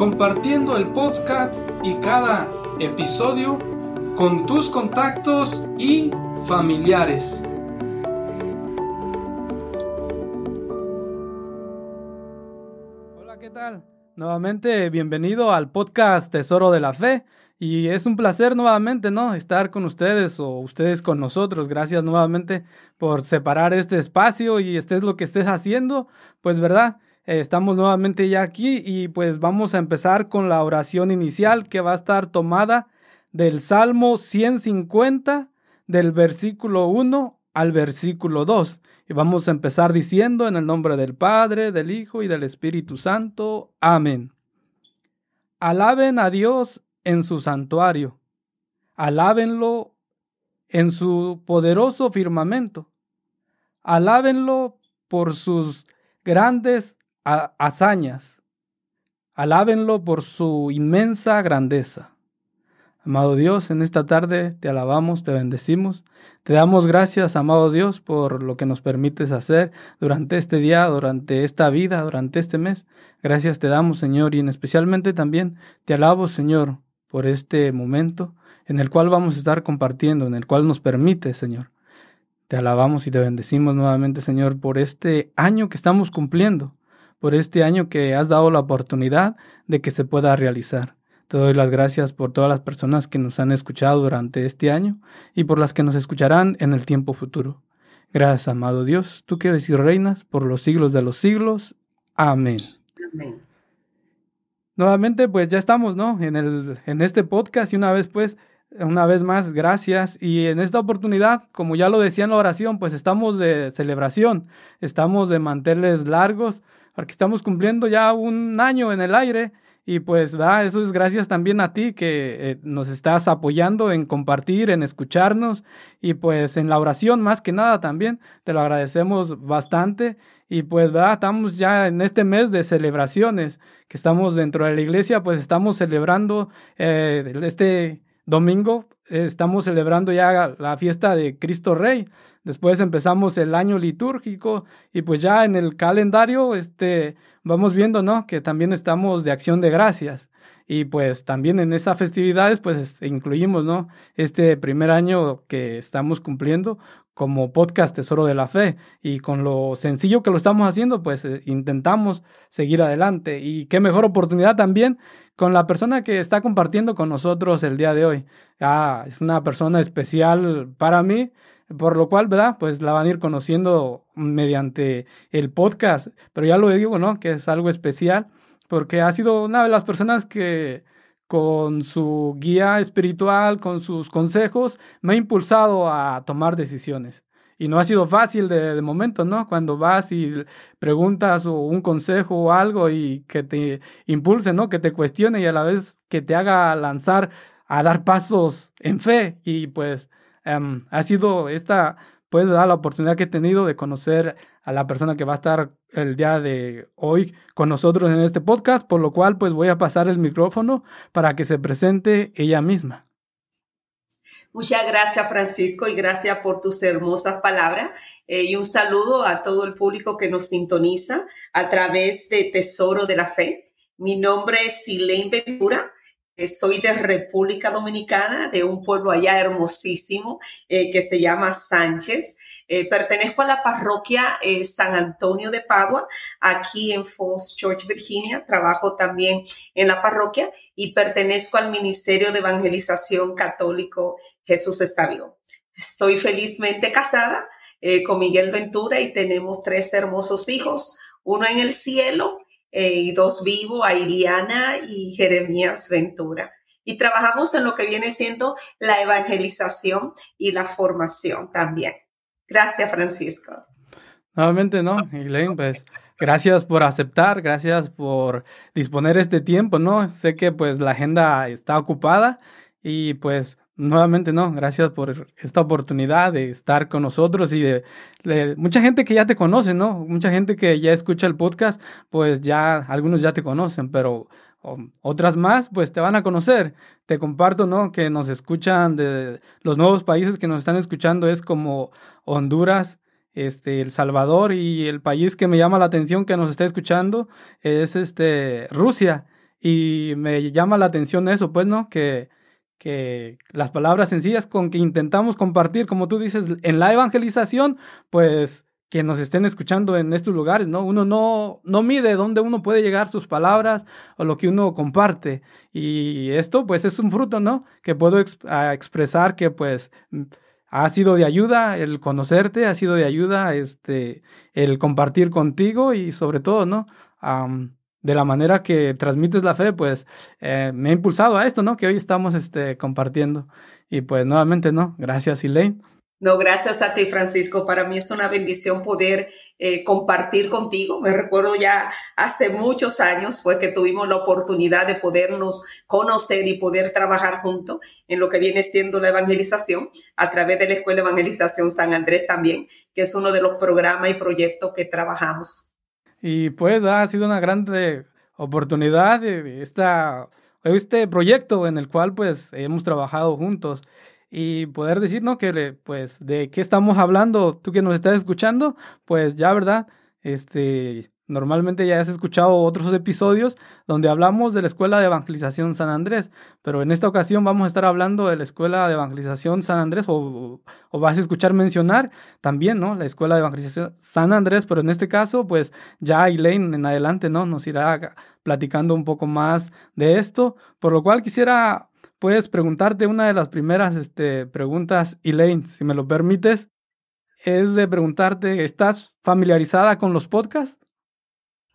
compartiendo el podcast y cada episodio con tus contactos y familiares. Hola, ¿qué tal? Nuevamente bienvenido al podcast Tesoro de la Fe. Y es un placer nuevamente, ¿no? Estar con ustedes o ustedes con nosotros. Gracias nuevamente por separar este espacio y estés lo que estés haciendo. Pues, ¿verdad? Estamos nuevamente ya aquí y pues vamos a empezar con la oración inicial que va a estar tomada del Salmo 150 del versículo 1 al versículo 2. Y vamos a empezar diciendo en el nombre del Padre, del Hijo y del Espíritu Santo. Amén. Alaben a Dios en su santuario. Alábenlo en su poderoso firmamento. Alábenlo por sus grandes hazañas. Alábenlo por su inmensa grandeza. Amado Dios, en esta tarde te alabamos, te bendecimos, te damos gracias, amado Dios, por lo que nos permites hacer durante este día, durante esta vida, durante este mes. Gracias te damos, Señor, y en especialmente también te alabo, Señor, por este momento en el cual vamos a estar compartiendo, en el cual nos permite, Señor. Te alabamos y te bendecimos nuevamente, Señor, por este año que estamos cumpliendo por este año que has dado la oportunidad de que se pueda realizar. Te doy las gracias por todas las personas que nos han escuchado durante este año y por las que nos escucharán en el tiempo futuro. Gracias, amado Dios, tú que eres y reinas por los siglos de los siglos. Amén. Amén. Nuevamente, pues ya estamos, ¿no? En, el, en este podcast y una vez, pues, una vez más, gracias. Y en esta oportunidad, como ya lo decía en la oración, pues estamos de celebración, estamos de manteles largos, porque estamos cumpliendo ya un año en el aire. Y pues va, eso es gracias también a ti que eh, nos estás apoyando en compartir, en escucharnos. Y pues en la oración más que nada también, te lo agradecemos bastante. Y pues va, estamos ya en este mes de celebraciones que estamos dentro de la iglesia, pues estamos celebrando eh, este domingo estamos celebrando ya la fiesta de Cristo Rey. Después empezamos el año litúrgico y pues ya en el calendario este vamos viendo, ¿no? Que también estamos de acción de gracias. Y pues también en esas festividades pues incluimos, ¿no? Este primer año que estamos cumpliendo como podcast Tesoro de la Fe y con lo sencillo que lo estamos haciendo pues eh, intentamos seguir adelante y qué mejor oportunidad también con la persona que está compartiendo con nosotros el día de hoy. Ah, es una persona especial para mí, por lo cual, ¿verdad? Pues la van a ir conociendo mediante el podcast, pero ya lo digo, ¿no? Que es algo especial porque ha sido una de las personas que con su guía espiritual, con sus consejos, me ha impulsado a tomar decisiones. Y no ha sido fácil de, momento, ¿no? Cuando vas y preguntas o un consejo o algo y que te impulse, ¿no? Que te cuestione y a la vez que te haga lanzar a dar pasos en fe. Y pues em, ha sido esta, pues, dar la oportunidad que he tenido de conocer a la persona que va a estar el día de hoy con nosotros en este podcast, por lo cual pues voy a pasar el micrófono para que se presente ella misma. Muchas gracias, Francisco, y gracias por tus hermosas palabras. Eh, y un saludo a todo el público que nos sintoniza a través de Tesoro de la Fe. Mi nombre es Silene Ventura. soy de República Dominicana, de un pueblo allá hermosísimo que se llama Sánchez. Pertenezco a la parroquia San Antonio de Padua, aquí en Falls Church, Virginia. Trabajo también en la parroquia y pertenezco al Ministerio de Evangelización Católico Jesús está vivo. Estoy felizmente casada con Miguel Ventura y tenemos tres hermosos hijos, uno en el cielo eh, y dos vivos, a y Jeremías Ventura. Y trabajamos en lo que viene siendo la evangelización y la formación también. Gracias, Francisco. Nuevamente, ¿no? Elaine, pues gracias por aceptar, gracias por disponer este tiempo, ¿no? Sé que pues la agenda está ocupada y pues nuevamente no, gracias por esta oportunidad de estar con nosotros y de, mucha gente que ya te conoce, ¿no? Mucha gente que ya escucha el podcast, pues ya algunos ya te conocen, pero otras más, pues te van a conocer. Te comparto, ¿no? Que nos escuchan de los nuevos países que nos están escuchando es como Honduras, este, El Salvador y el país que me llama la atención que nos está escuchando es este Rusia y me llama la atención eso, pues, ¿no? Que que las palabras sencillas con que intentamos compartir, como tú dices, en la evangelización, pues que nos estén escuchando en estos lugares, ¿no? Uno no, no mide dónde uno puede llegar sus palabras o lo que uno comparte. Y esto, pues, es un fruto, ¿no? Que puedo expresar que, pues, ha sido de ayuda el conocerte, ha sido de ayuda este, el compartir contigo y sobre todo, ¿no? de la manera que transmites la fe, pues eh, me ha impulsado a esto, ¿no? Que hoy estamos este, compartiendo. Y pues nuevamente, ¿no? Gracias, Elaine. No, gracias a ti, Francisco. Para mí es una bendición poder eh, compartir contigo. Me recuerdo ya hace muchos años fue que tuvimos la oportunidad de podernos conocer y poder trabajar juntos en lo que viene siendo la evangelización a través de la Escuela de Evangelización San Andrés también, que es uno de los programas y proyectos que trabajamos. Y pues ha sido una grande oportunidad de esta, este proyecto en el cual pues hemos trabajado juntos y poder decir, ¿no? Que pues de qué estamos hablando, tú que nos estás escuchando, pues ya, ¿verdad? Este, Normalmente ya has escuchado otros episodios donde hablamos de la Escuela de Evangelización San Andrés, pero en esta ocasión vamos a estar hablando de la Escuela de Evangelización San Andrés o, vas a escuchar mencionar también, ¿no? La Escuela de Evangelización San Andrés, pero en este caso, pues ya Elaine en adelante, ¿no? Nos irá platicando un poco más de esto, por lo cual quisiera, pues, preguntarte una de las primeras este, preguntas, Elaine, si me lo permites, es de preguntarte, ¿estás familiarizada con los podcasts?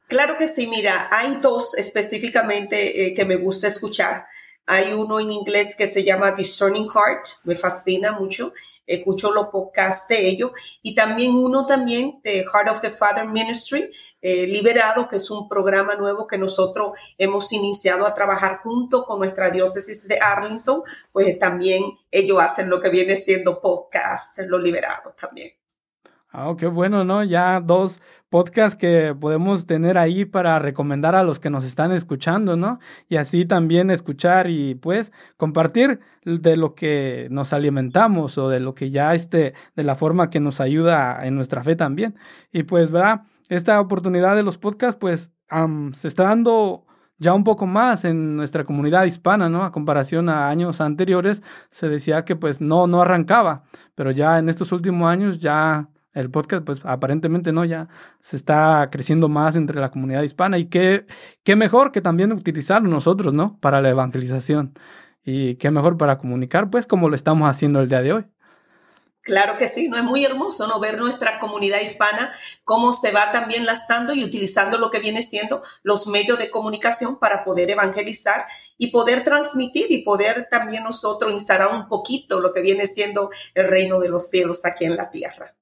Claro que sí, mira, hay dos específicamente eh, que me gusta escuchar. Hay uno en inglés que se llama Discerning Heart, me fascina mucho, escucho los podcasts de ellos, y también uno también de Heart of the Father Ministry, eh, Liberado, que es un programa nuevo que nosotros hemos iniciado a trabajar junto con nuestra diócesis de Arlington, pues también ellos hacen lo que viene siendo podcast, lo liberado también. Ah, qué bueno, ¿no? Ya dos podcasts que podemos tener ahí para recomendar a los que nos están escuchando, ¿no? Y así también escuchar y pues compartir de lo que nos alimentamos o de lo que ya esté, de la forma que nos ayuda en nuestra fe también. Y pues, ¿verdad? Esta oportunidad de los podcasts, pues, se está dando ya un poco más en nuestra comunidad hispana, ¿no? A comparación a años anteriores, se decía que pues no, no arrancaba, pero ya en estos últimos años ya el podcast, pues aparentemente no, ya se está creciendo más entre la comunidad hispana y qué, qué mejor que también utilizarlo nosotros, ¿no? Para la evangelización y qué mejor para comunicar, pues como lo estamos haciendo el día de hoy. Claro que sí, no es muy hermoso no ver nuestra comunidad hispana cómo se va también lanzando y utilizando lo que viene siendo los medios de comunicación para poder evangelizar y poder transmitir y poder también nosotros instalar un poquito lo que viene siendo el reino de los cielos aquí en la tierra.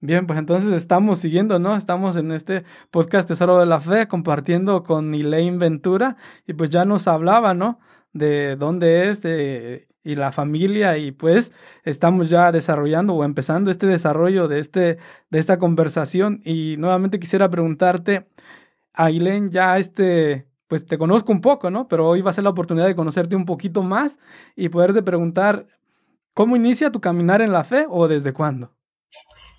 Bien, pues entonces estamos siguiendo, ¿no? Estamos en este podcast Tesoro de la Fe compartiendo con Elaine Ventura y pues ya nos hablaba, ¿no? De dónde es de, y la familia y pues estamos ya desarrollando o empezando este desarrollo de, este, de esta conversación y nuevamente quisiera preguntarte a Elaine ya este, pues te conozco un poco, ¿no? Pero hoy va a ser la oportunidad de conocerte un poquito más y poderte preguntar, ¿cómo inicia tu caminar en la fe o desde cuándo?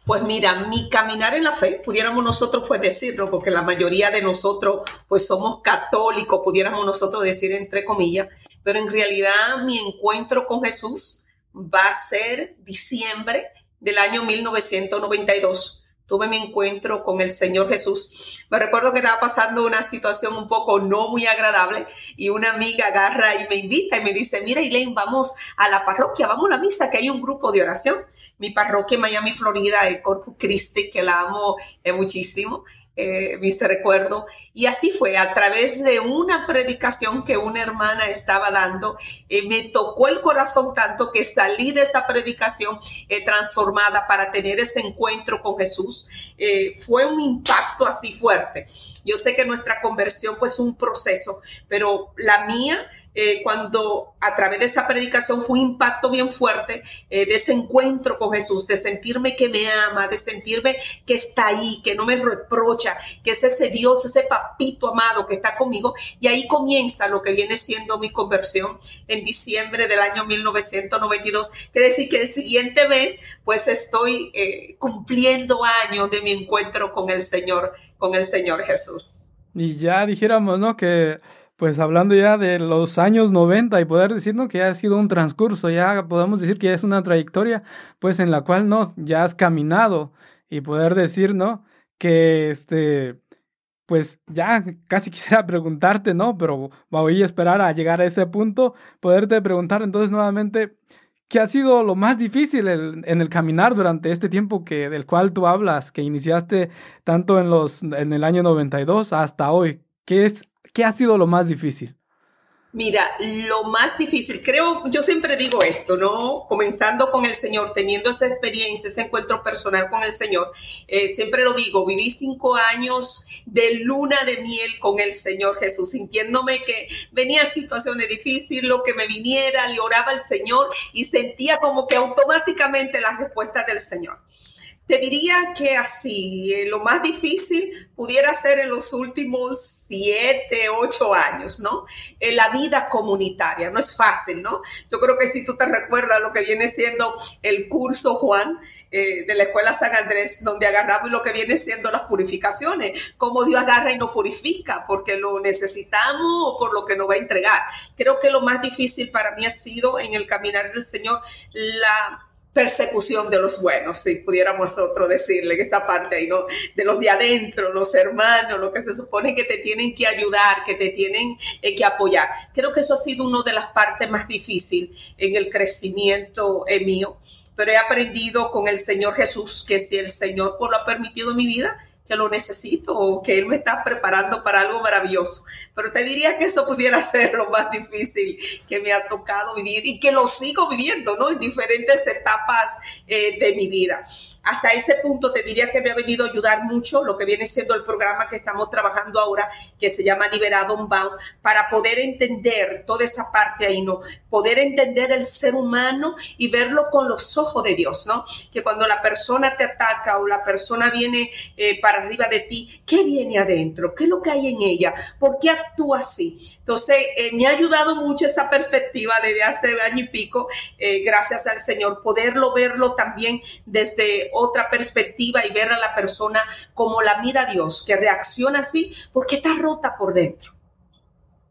Pues mira, mi caminar en la fe, pudiéramos nosotros pues decirlo, porque la mayoría de nosotros pues somos católicos, pudiéramos nosotros decir entre comillas, pero en realidad mi encuentro con Jesús va a ser diciembre del año 1992 tuve mi encuentro con el Señor Jesús. Me recuerdo que estaba pasando una situación un poco no muy agradable y una amiga agarra y me invita y me dice, mira Elaine, vamos a la parroquia, vamos a la misa, que hay un grupo de oración. Mi parroquia en Miami, Florida, el Corpus Christi, que la amo eh, muchísimo eh, mis recuerdos. Y así fue, a través de una predicación que una hermana estaba dando, eh, me tocó el corazón tanto que salí de esa predicación eh, transformada para tener ese encuentro con Jesús. Eh, fue un impacto así fuerte. Yo sé que nuestra conversión pues es un proceso, pero la mía eh, cuando a través de esa predicación fue un impacto bien fuerte eh, de ese encuentro con Jesús, de sentirme que me ama, de sentirme que está ahí, que no me reprocha, que es ese Dios, ese papito amado que está conmigo. Y ahí comienza lo que viene siendo mi conversión en diciembre del año 1992. Quiere decir que el siguiente mes, pues estoy eh, cumpliendo años de mi encuentro con el Señor, con el Señor Jesús. Y ya dijéramos, ¿no? Que pues hablando ya de los años 90 y poder decirnos que ha sido un transcurso, ya podemos decir que es una trayectoria, pues en la cual no, ya has caminado y poder decir, ¿no? Que este, pues ya casi quisiera preguntarte, ¿no? Pero voy a esperar a llegar a ese punto, poderte preguntar entonces nuevamente, ¿qué ha sido lo más difícil en el caminar durante este tiempo que, del cual tú hablas, que iniciaste tanto en, los, en el año 92 hasta hoy? ¿Qué es ¿Qué ha sido lo más difícil? Mira, lo más difícil, creo, yo siempre digo esto, ¿no? Comenzando con el Señor, teniendo esa experiencia, ese encuentro personal con el Señor, eh, siempre lo digo, viví cinco años de luna de miel con el Señor Jesús, sintiéndome que venía situaciones difíciles, lo que me viniera, le oraba al Señor y sentía como que automáticamente la respuesta del Señor. Te diría que así, eh, lo más difícil pudiera ser en los últimos siete, ocho años, ¿no? En la vida comunitaria, no es fácil, ¿no? Yo creo que si tú te recuerdas lo que viene siendo el curso, Juan, eh, de la Escuela San Andrés, donde agarramos lo que viene siendo las purificaciones, cómo Dios agarra y nos purifica, porque lo necesitamos o por lo que nos va a entregar. Creo que lo más difícil para mí ha sido en el caminar del Señor la persecución de los buenos, si pudiéramos nosotros decirle en esa parte ahí, ¿no? De los de adentro, los hermanos, lo que se supone que te tienen que ayudar, que te tienen eh, que apoyar. Creo que eso ha sido una de las partes más difíciles en el crecimiento eh, mío, pero he aprendido con el Señor Jesús que si el Señor por lo ha permitido en mi vida, que lo necesito o que Él me está preparando para algo maravilloso. Pero te diría que eso pudiera ser lo más difícil que me ha tocado vivir y que lo sigo viviendo, ¿no? En diferentes etapas eh, de mi vida. Hasta ese punto te diría que me ha venido a ayudar mucho lo que viene siendo el programa que estamos trabajando ahora, que se llama Liberado Unbound, para poder entender toda esa parte ahí, ¿no? Poder entender el ser humano y verlo con los ojos de Dios, ¿no? Que cuando la persona te ataca o la persona viene eh, para arriba de ti, ¿qué viene adentro? ¿Qué es lo que hay en ella? ¿Por qué actúa así? Entonces, eh, me ha ayudado mucho esa perspectiva desde hace año y pico, eh, gracias al Señor, poderlo verlo también desde otra perspectiva y ver a la persona como la mira Dios, que reacciona así porque está rota por dentro.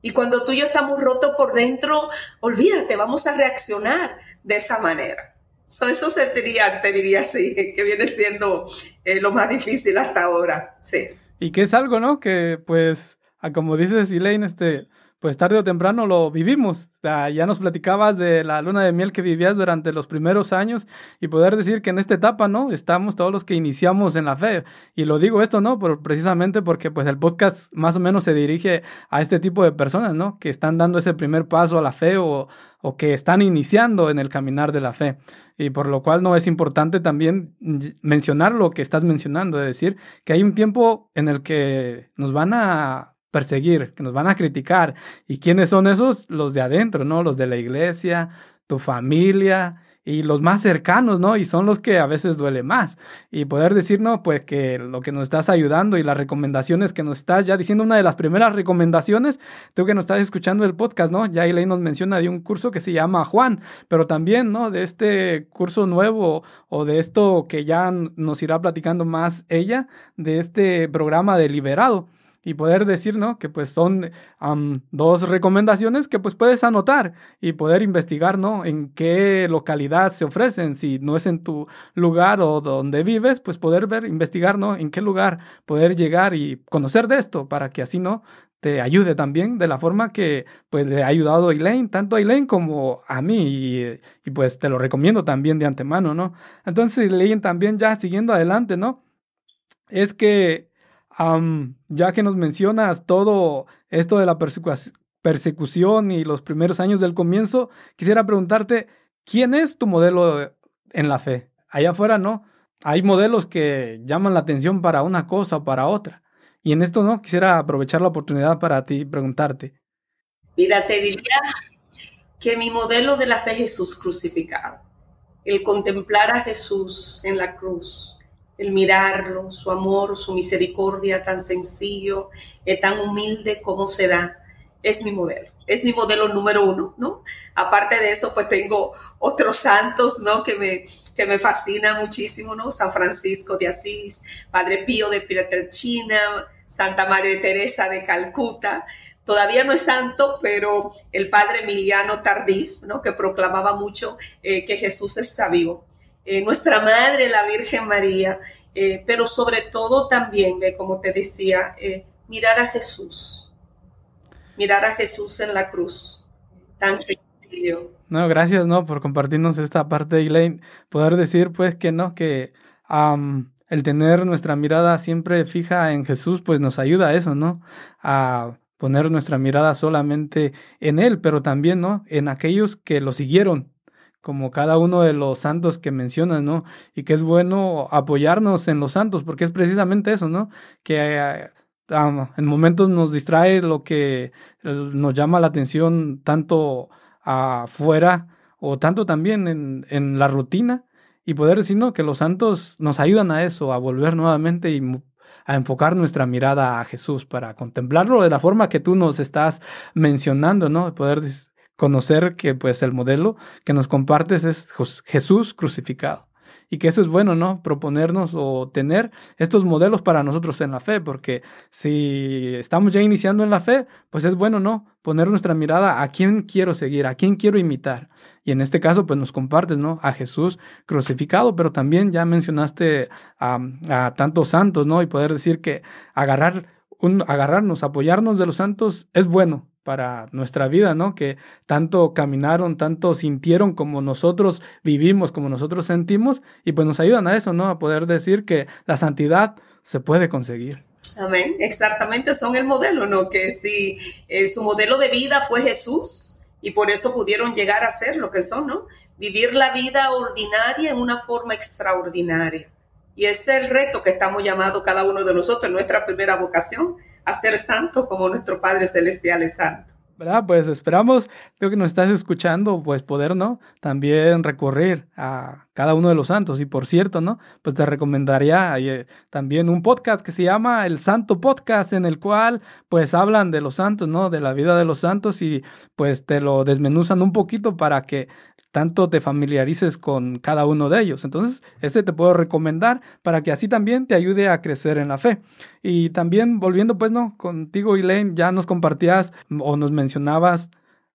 Y cuando tú y yo estamos rotos por dentro, olvídate, vamos a reaccionar de esa manera eso se diría, te diría así, que viene siendo eh, lo más difícil hasta ahora, sí. Y que es algo, ¿no? Que pues, como dices, Elaine, este, pues tarde o temprano lo vivimos. ya nos platicabas de la luna de miel que vivías durante los primeros años y poder decir que en esta etapa, ¿no? Estamos todos los que iniciamos en la fe. Y lo digo esto, ¿no? Por, precisamente porque pues el podcast más o menos se dirige a este tipo de personas, ¿no? Que están dando ese primer paso a la fe o, o que están iniciando en el caminar de la fe. Y por lo cual no es importante también mencionar lo que estás mencionando, de decir que hay un tiempo en el que nos van a perseguir, que nos van a criticar. ¿Y quiénes son esos? Los de adentro, ¿no? Los de la iglesia, tu familia y los más cercanos, ¿no? Y son los que a veces duele más. Y poder decir, no, pues que lo que nos estás ayudando y las recomendaciones que nos estás ya diciendo, una de las primeras recomendaciones, tú que nos estás escuchando el podcast, ¿no? Ya Elaine nos menciona de un curso que se llama Juan, pero también, ¿no? De este curso nuevo o de esto que ya nos irá platicando más ella, de este programa de Liberado y poder decir, ¿no? Que pues son dos recomendaciones que pues puedes anotar y poder investigar, ¿no? En qué localidad se ofrecen, si no es en tu lugar o donde vives, pues poder ver, investigar, ¿no? En qué lugar poder llegar y conocer de esto para que así, ¿no? te ayude también de la forma que pues le ha ayudado a Elaine, tanto a Elaine como a mí y, y, pues te lo recomiendo también de antemano, ¿no? Entonces Elaine también ya siguiendo adelante, ¿no? Es que ya que nos mencionas todo esto de la persecución y los primeros años del comienzo, quisiera preguntarte, ¿quién es tu modelo en la fe? Allá afuera, ¿no? Hay modelos que llaman la atención para una cosa o para otra. Y en esto, ¿no? Quisiera aprovechar la oportunidad para ti preguntarte. Mira, te diría que mi modelo de la fe es Jesús crucificado. El contemplar a Jesús en la cruz, el mirarlo, su amor, su misericordia tan sencillo, y tan humilde como se da, es mi modelo. Es mi modelo número uno, ¿no? Aparte de eso, pues tengo otros santos, ¿no? Que me, que me fascina muchísimo, ¿no? San Francisco de Asís, Padre Pío de Pietrelcina, Santa María Teresa de Calcuta. Todavía no es santo, pero el Padre Emiliano Tardif, ¿no? Que proclamaba mucho eh, que Jesús es vivo. Eh, nuestra Madre, la Virgen María, eh, pero sobre todo también, como te decía, eh, mirar a Jesús, mirar a Jesús en la cruz, tan sencillo. No, gracias, ¿no? Por compartirnos esta parte, Elaine. Poder decir, pues, que no, que el tener nuestra mirada siempre fija en Jesús, pues nos ayuda a eso, ¿no? A poner nuestra mirada solamente en Él, pero también, ¿no? En aquellos que lo siguieron, como cada uno de los santos que mencionas, ¿no? Y que es bueno apoyarnos en los santos, porque es precisamente eso, ¿no? Que eh, en momentos nos distrae lo que nos llama la atención tanto afuera o tanto también en, en la rutina y poder decir, ¿no? Que los santos nos ayudan a eso, a volver nuevamente y a enfocar nuestra mirada a Jesús para contemplarlo de la forma que tú nos estás mencionando, ¿no? Poder conocer que pues el modelo que nos compartes es Jesús crucificado. Y que eso es bueno, ¿no? Proponernos o tener estos modelos para nosotros en la fe, porque si estamos ya iniciando en la fe, pues es bueno, ¿no? Poner nuestra mirada a quién quiero seguir, a quién quiero imitar. Y en este caso, pues nos compartes, ¿no? A Jesús crucificado, pero también ya mencionaste a, a tantos santos, ¿no? Y poder decir que agarrar un, agarrarnos, apoyarnos de los santos es bueno, para nuestra vida, ¿no? Que tanto caminaron, tanto sintieron como nosotros vivimos, como nosotros sentimos, y pues nos ayudan a eso, ¿no? A poder decir que la santidad se puede conseguir. Amén, exactamente, son el modelo, ¿no? Que si eh, su modelo de vida fue Jesús y por eso pudieron llegar a ser lo que son, ¿no? Vivir la vida ordinaria en una forma extraordinaria. Y ese es el reto que estamos llamados cada uno de nosotros, nuestra primera vocación, a ser santo como nuestro Padre Celestial es santo. ¿verdad? Pues esperamos, creo que nos estás escuchando, pues poder, ¿no? También recurrir a cada uno de los santos. Y por cierto, ¿no? Pues te recomendaría eh, también un podcast que se llama El Santo Podcast, en el cual pues hablan de los santos, ¿no? De la vida de los santos y pues te lo desmenuzan un poquito para que tanto te familiarices con cada uno de ellos. Entonces, ese te puedo recomendar para que así también te ayude a crecer en la fe. Y también volviendo pues, ¿no? Contigo, Elaine, ya nos compartías o nos mencionabas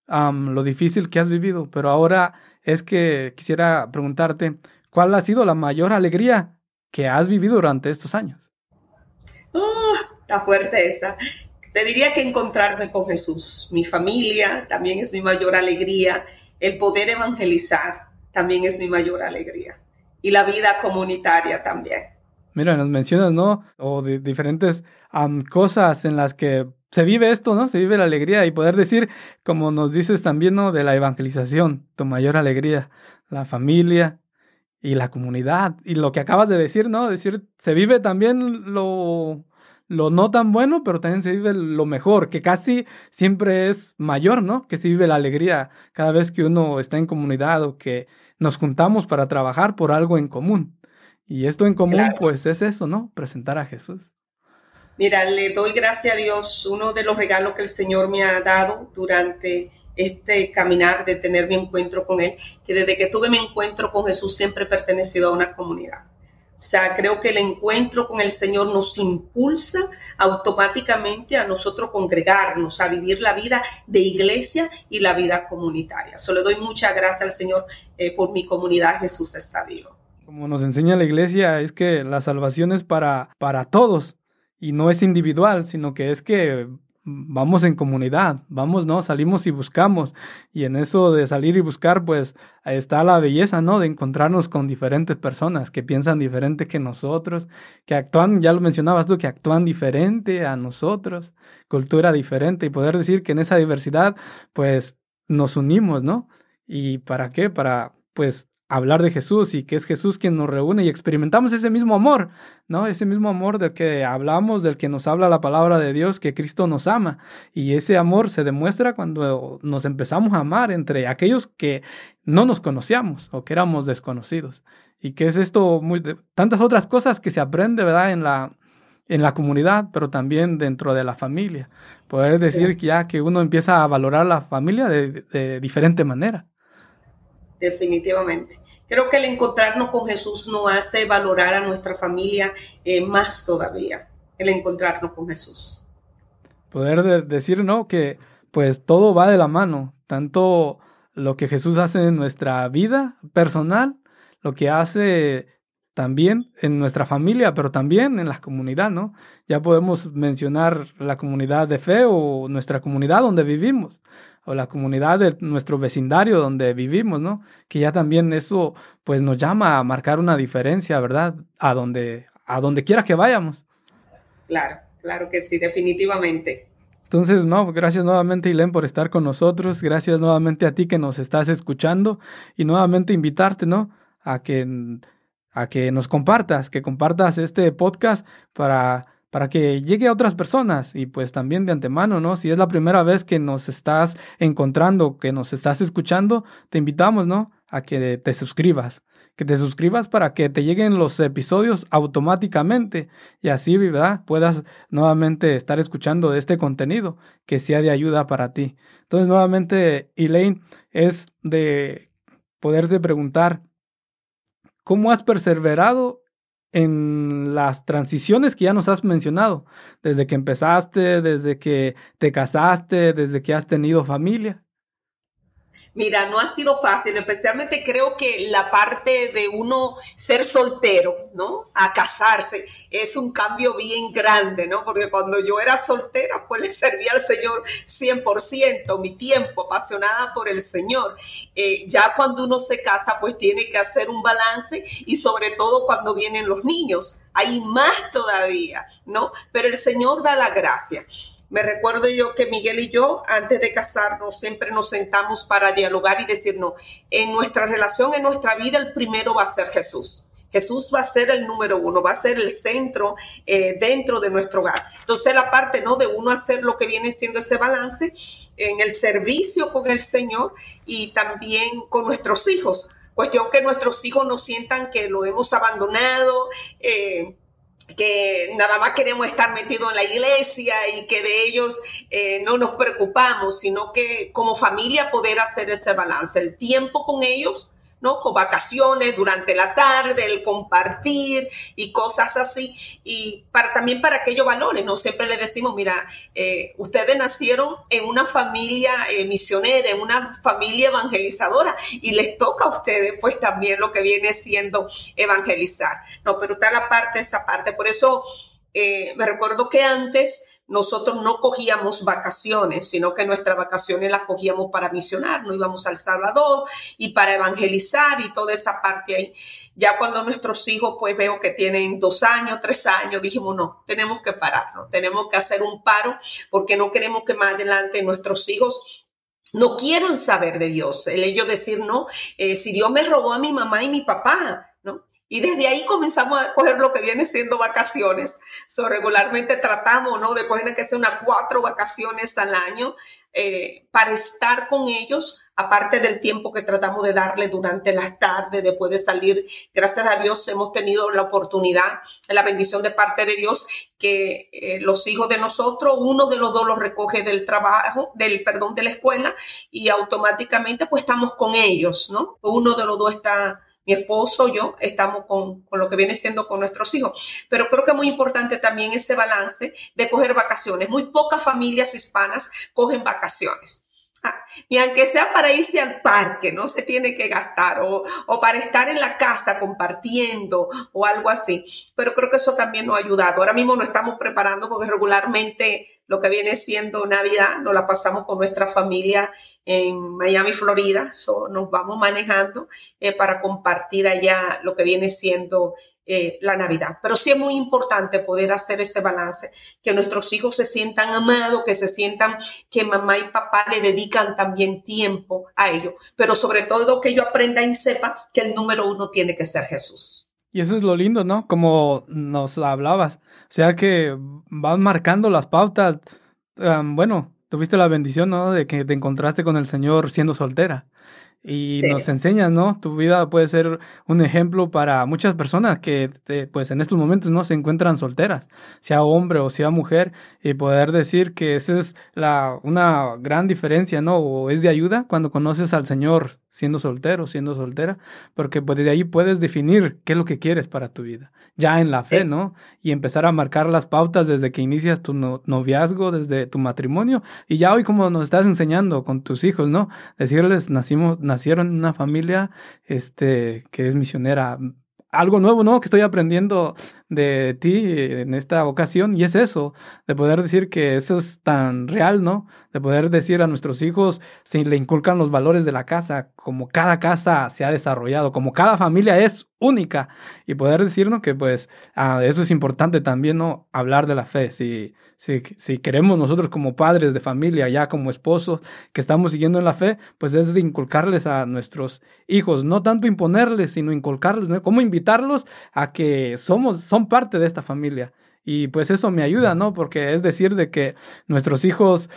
lo difícil que has vivido, pero ahora es que quisiera preguntarte, ¿cuál ha sido la mayor alegría que has vivido durante estos años? Oh, está fuerte esa. Te diría que encontrarme con Jesús. Mi familia también es mi mayor alegría el poder evangelizar también es mi mayor alegría. Y la vida comunitaria también. Mira, nos mencionas, ¿no? O de diferentes cosas en las que se vive esto, ¿no? Se vive la alegría y poder decir, como nos dices también, ¿no? De la evangelización, tu mayor alegría, la familia y la comunidad. Y lo que acabas de decir, ¿no? Decir, se vive también lo lo no tan bueno, pero también se vive lo mejor, que casi siempre es mayor, ¿no? Que se vive la alegría cada vez que uno está en comunidad o que nos juntamos para trabajar por algo en común. Y esto en común, pues es eso, ¿no? Presentar a Jesús. Mira, le doy gracias a Dios, uno de los regalos que el Señor me ha dado durante este caminar de tener mi encuentro con Él, que desde que tuve mi encuentro con Jesús siempre he pertenecido a una comunidad O sea, creo que el encuentro con el Señor nos impulsa automáticamente a nosotros congregarnos, a vivir la vida de iglesia y la vida comunitaria. Solo doy muchas gracias al Señor eh, por mi comunidad. Jesús está vivo. Como nos enseña la iglesia, es que la salvación es para, para todos y no es individual, sino que es que vamos en comunidad, vamos, ¿no? Salimos y buscamos. Y en eso de salir y buscar, pues está la belleza, ¿no? De encontrarnos con diferentes personas que piensan diferente que nosotros, que actúan, ya lo mencionabas tú, que actúan diferente a nosotros, cultura diferente, y poder decir que en esa diversidad, pues nos unimos, ¿no? ¿Y para qué? Para, pues, hablar de Jesús y que es Jesús quien nos reúne y experimentamos ese mismo amor, ¿no? Ese mismo amor del que hablamos, del que nos habla la palabra de Dios, que Cristo nos ama. Y ese amor se demuestra cuando nos empezamos a amar entre aquellos que no nos conocíamos o que éramos desconocidos. Y que es esto, muy, tantas otras cosas que se aprende, ¿verdad? En la, en la comunidad, pero también dentro de la familia. Poder decir que ya que uno empieza a valorar la familia de, de diferente manera definitivamente. Creo que el encontrarnos con Jesús nos hace valorar a nuestra familia eh, más todavía, el encontrarnos con Jesús. Poder decir, ¿no? Que pues todo va de la mano, tanto lo que Jesús hace en nuestra vida personal, lo que hace también en nuestra familia, pero también en la comunidad, ¿no? Ya podemos mencionar la comunidad de fe o nuestra comunidad donde vivimos o la comunidad de nuestro vecindario donde vivimos, ¿no? Que ya también eso pues nos llama a marcar una diferencia, ¿verdad? A donde, a donde quiera que vayamos. Claro, claro que sí, definitivamente. Entonces, no, gracias nuevamente, Ilén, por estar con nosotros. Gracias nuevamente a ti que nos estás escuchando y nuevamente invitarte, ¿no? A que, a que nos compartas, que compartas este podcast para para que llegue a otras personas y pues también de antemano, ¿no? Si es la primera vez que nos estás encontrando, que nos estás escuchando, te invitamos, ¿no? A que te suscribas, que te suscribas para que te lleguen los episodios automáticamente y así, ¿verdad? Puedas nuevamente estar escuchando este contenido que sea de ayuda para ti. Entonces, nuevamente, Elaine, es de poderte preguntar, ¿cómo has perseverado en las transiciones que ya nos has mencionado, desde que empezaste, desde que te casaste, desde que has tenido familia. Mira, no ha sido fácil, especialmente creo que la parte de uno ser soltero, ¿no? A casarse, es un cambio bien grande, ¿no? Porque cuando yo era soltera, pues le servía al Señor 100%, mi tiempo, apasionada por el Señor. Eh, ya cuando uno se casa, pues tiene que hacer un balance y sobre todo cuando vienen los niños, hay más todavía, ¿no? Pero el Señor da la gracia. Me recuerdo yo que Miguel y yo, antes de casarnos, siempre nos sentamos para dialogar y decirnos, en nuestra relación, en nuestra vida, el primero va a ser Jesús. Jesús va a ser el número uno, va a ser el centro eh, dentro de nuestro hogar. Entonces la parte no de uno hacer lo que viene siendo ese balance en el servicio con el Señor y también con nuestros hijos. Cuestión que nuestros hijos no sientan que lo hemos abandonado, eh, que nada más queremos estar metidos en la iglesia y que de ellos eh, no nos preocupamos, sino que como familia poder hacer ese balance, el tiempo con ellos ¿no? Con vacaciones durante la tarde, el compartir y cosas así. Y para, también para aquellos valores, ¿no? Siempre le decimos, mira, eh, ustedes nacieron en una familia eh, misionera, en una familia evangelizadora y les toca a ustedes pues también lo que viene siendo evangelizar. No, pero está la parte, esa parte. Por eso eh, me recuerdo que antes nosotros no cogíamos vacaciones, sino que nuestras vacaciones las cogíamos para misionar, no íbamos al Salvador y para evangelizar y toda esa parte ahí. Ya cuando nuestros hijos, pues veo que tienen dos años, tres años, dijimos, no, tenemos que pararnos, tenemos que hacer un paro porque no queremos que más adelante nuestros hijos no quieran saber de Dios. El ellos decir, no, eh, si Dios me robó a mi mamá y mi papá, ¿no? Y desde ahí comenzamos a coger lo que viene siendo vacaciones. So, regularmente tratamos, ¿no? De coger que sea unas cuatro vacaciones al año eh, para estar con ellos, aparte del tiempo que tratamos de darle durante las tardes, después de salir. Gracias a Dios hemos tenido la oportunidad, la bendición de parte de Dios, que eh, los hijos de nosotros, uno de los dos los recoge del trabajo, del perdón, de la escuela, y automáticamente pues estamos con ellos, ¿no? Uno de los dos está mi esposo, yo, estamos con, con, lo que viene siendo con nuestros hijos. Pero creo que es muy importante también ese balance de coger vacaciones. Muy pocas familias hispanas cogen vacaciones. Y aunque sea para irse al parque, no se tiene que gastar, o, o, para estar en la casa compartiendo o algo así. Pero creo que eso también nos ha ayudado. Ahora mismo nos estamos preparando porque regularmente lo que viene siendo Navidad nos la pasamos con nuestra familia en Miami, Florida. So, nos vamos manejando eh, para compartir allá lo que viene siendo eh, la Navidad. Pero sí es muy importante poder hacer ese balance, que nuestros hijos se sientan amados, que se sientan que mamá y papá le dedican también tiempo a ellos, pero sobre todo que yo aprenda y sepa que el número uno tiene que ser Jesús. Y eso es lo lindo, ¿no? Como nos hablabas. O sea que van marcando las pautas. bueno, tuviste la bendición, ¿no? De que te encontraste con el Señor siendo soltera y nos enseñas, ¿no? Tu vida puede ser un ejemplo para muchas personas que, pues, en estos momentos no se encuentran solteras, sea hombre o sea mujer, y poder decir que esa es la, una gran diferencia, ¿no? O es de ayuda cuando conoces al Señor siendo soltero, siendo soltera, porque pues de ahí puedes definir qué es lo que quieres para tu vida, ya en la fe, ¿no? Y empezar a marcar las pautas desde que inicias tu noviazgo, desde tu matrimonio, y ya hoy como nos estás enseñando con tus hijos, ¿no? Decirles, nacimos, nacieron en una familia, este, que es misionera, algo nuevo, ¿no? Que estoy aprendiendo de ti en esta ocasión y es eso, de poder decir que eso es tan real, ¿no? De poder decir a nuestros hijos si le inculcan los valores de la casa, como cada casa se ha desarrollado, como cada familia es única y poder decirnos que pues ah, eso es importante también, ¿no? Hablar de la fe, si, si, queremos nosotros como padres de familia, ya como esposos que estamos siguiendo en la fe, pues es de inculcarles a nuestros hijos, no tanto imponerles, sino inculcarles, ¿no? Cómo invitarlos a que somos, somos parte de esta familia. Y pues eso me ayuda, ¿no? Porque es decir de que nuestros hijos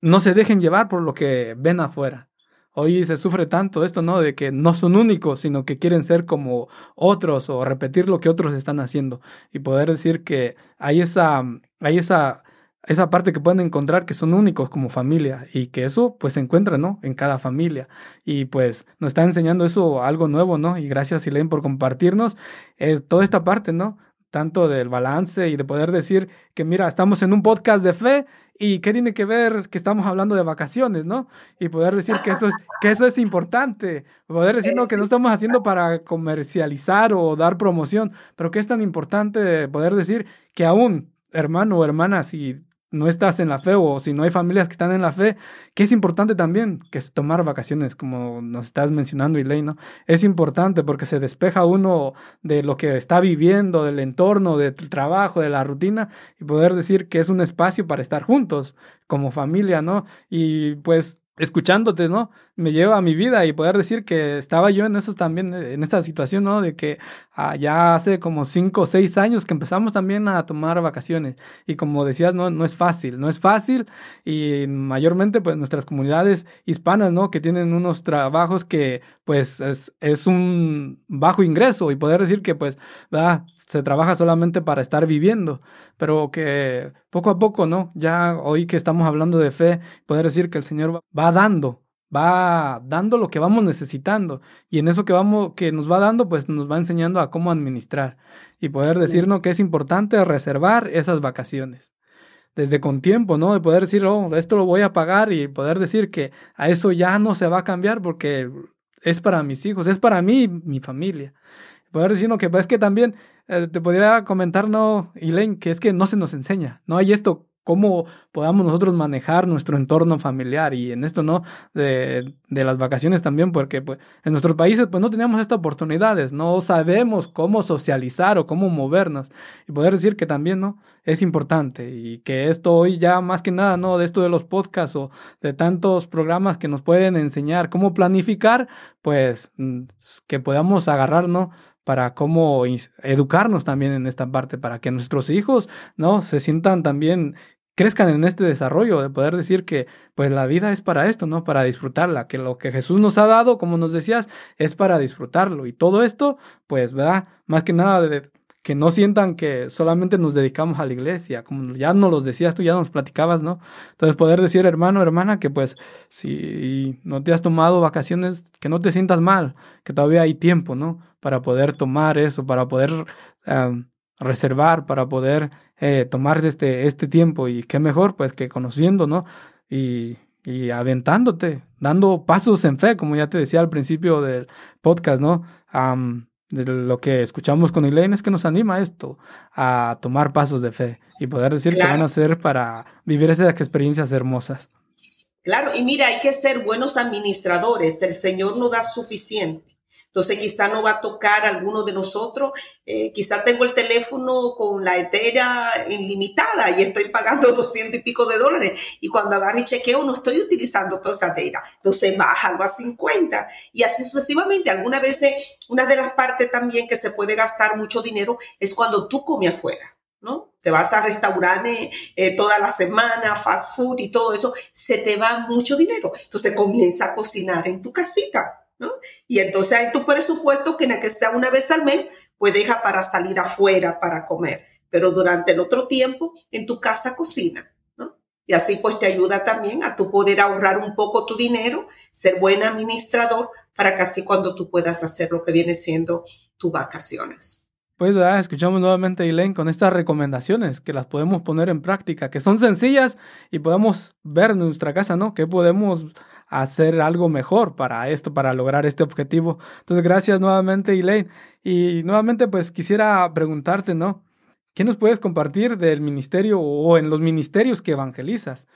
no se dejen llevar por lo que ven afuera. Hoy se sufre tanto esto, ¿no? De que no son únicos, sino que quieren ser como otros o repetir lo que otros están haciendo. Y poder decir que hay esa, hay esa esa parte que pueden encontrar que son únicos como familia y que eso pues se encuentra, ¿no? En cada familia. Y pues nos está enseñando eso algo nuevo, ¿no? Y gracias Silene por compartirnos eh, toda esta parte, ¿no? Tanto del balance y de poder decir que mira, estamos en un podcast de fe y qué tiene que ver que estamos hablando de vacaciones, ¿no? Y poder decir que eso es, que eso es importante, poder decir que no estamos haciendo para comercializar o dar promoción, pero que es tan importante poder decir que aún hermano o hermana, si no estás en la fe o si no hay familias que están en la fe, que es importante también, que es tomar vacaciones, como nos estás mencionando, Elaine, ¿no? Es importante porque se despeja uno de lo que está viviendo, del entorno, del trabajo, de la rutina, y poder decir que es un espacio para estar juntos como familia, ¿no? Y pues escuchándote, ¿no? Me lleva a mi vida y poder decir que estaba yo en eso también, en esa situación, ¿no? De que ah, ya hace como cinco o seis años que empezamos también a tomar vacaciones. Y como decías, no, no es fácil, no es fácil. Y mayormente, pues nuestras comunidades hispanas, ¿no? Que tienen unos trabajos que, pues, es, un bajo ingreso y poder decir que, pues, ¿verdad? se trabaja solamente para estar viviendo. Pero que poco a poco, ¿no? Ya hoy que estamos hablando de fe, poder decir que el Señor va dando, va dando lo que vamos necesitando y en eso que vamos que nos va dando pues nos va enseñando a cómo administrar y poder decirnos que es importante reservar esas vacaciones desde con tiempo, ¿no? De poder decir, oh, esto lo voy a pagar y poder decir que a eso ya no se va a cambiar porque es para mis hijos, es para mí mi familia. Poder decir, no, que pues, es que también eh, te podría comentar, no, Elaine, que es que no se nos enseña, no hay esto cómo podamos nosotros manejar nuestro entorno familiar y en esto, ¿no? De, de, las vacaciones también, porque pues en nuestros países pues no tenemos estas oportunidades, no sabemos cómo socializar o cómo movernos y poder decir que también, ¿no? Es importante y que esto hoy ya más que nada, ¿no? De esto de los podcasts o de tantos programas que nos pueden enseñar cómo planificar, pues mm, que podamos agarrar, ¿no? Para cómo educarnos también en esta parte, para que nuestros hijos, ¿no? Se sientan también crezcan en este desarrollo de poder decir que pues la vida es para esto, ¿no? Para disfrutarla, que lo que Jesús nos ha dado, como nos decías, es para disfrutarlo y todo esto, pues, ¿verdad? Más que nada de que no sientan que solamente nos dedicamos a la iglesia, como ya nos los decías tú, ya nos platicabas, ¿no? Entonces poder decir, hermano, hermana, que pues si no te has tomado vacaciones, que no te sientas mal, que todavía hay tiempo, ¿no? Para poder tomar eso, para poder reservar, para poder eh, tomar este, este tiempo y qué mejor, pues que conociendo, ¿no? Y, y aventándote, dando pasos en fe, como ya te decía al principio del podcast, ¿no? De lo que escuchamos con Elaine es que nos anima esto, a tomar pasos de fe y poder decir que van a ser para vivir esas experiencias hermosas. Claro, y mira, hay que ser buenos administradores, el Señor no da suficiente. Entonces quizá no va a tocar a alguno de nosotros, eh, quizá tengo el teléfono con la etera ilimitada y estoy pagando 200 y pico de dólares y cuando agarro y chequeo no estoy utilizando toda esa etera, entonces algo a 50 y así sucesivamente. Algunas veces una de las partes también que se puede gastar mucho dinero es cuando tú comes afuera. ¿no? Te vas a restaurantes eh, toda la semana, fast food y todo eso, se te va mucho dinero. Entonces comienza a cocinar en tu casita. Y entonces hay tu presupuesto que, que sea una vez al mes, pues deja para salir afuera para comer, pero durante el otro tiempo en tu casa cocina, ¿no? Y así pues te ayuda también a tu poder ahorrar un poco tu dinero, ser buen administrador para que así cuando tú puedas hacer lo que viene siendo tus vacaciones. Pues escuchamos nuevamente a Elaine con estas recomendaciones que las podemos poner en práctica, que son sencillas y podemos ver en nuestra casa, ¿no? Que podemos hacer algo mejor para esto, para lograr este objetivo. Entonces, gracias nuevamente, Elaine. Y nuevamente, pues quisiera preguntarte, ¿no? ¿Qué nos puedes compartir del ministerio o en los ministerios que evangelizas?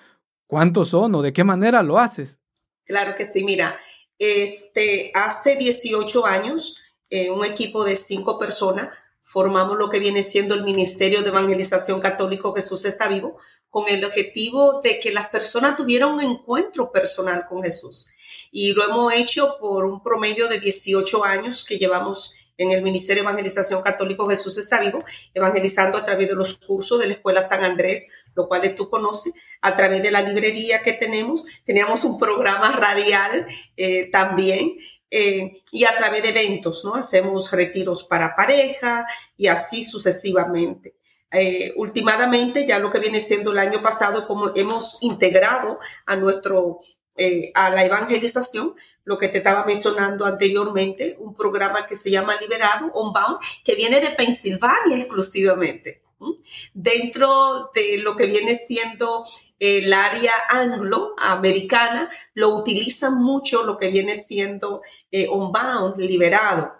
¿Cuántos son o de qué manera lo haces? Claro que sí, mira, este, hace 18 años, eh, un equipo de cinco personas formamos lo que viene siendo el Ministerio de Evangelización Católico Jesús está vivo, con el objetivo de que las personas tuvieran un encuentro personal con Jesús. Y lo hemos hecho por un promedio de 18 años que llevamos en el Ministerio de Evangelización Católico Jesús está vivo, evangelizando a través de los cursos de la Escuela San Andrés, lo cual tú conoces, a través de la librería que tenemos. Teníamos un programa radial eh, también eh, y a través de eventos, ¿no? Hacemos retiros para pareja y así sucesivamente. Eh, últimamente, ya lo que viene siendo el año pasado, como hemos integrado a nuestro eh, a la evangelización, lo que te estaba mencionando anteriormente, un programa que se llama Liberado, Onbound, que viene de Pensilvania exclusivamente. Dentro de lo que viene siendo el área anglo-americana, lo utilizan mucho lo que viene siendo eh, Onbound, Liberado.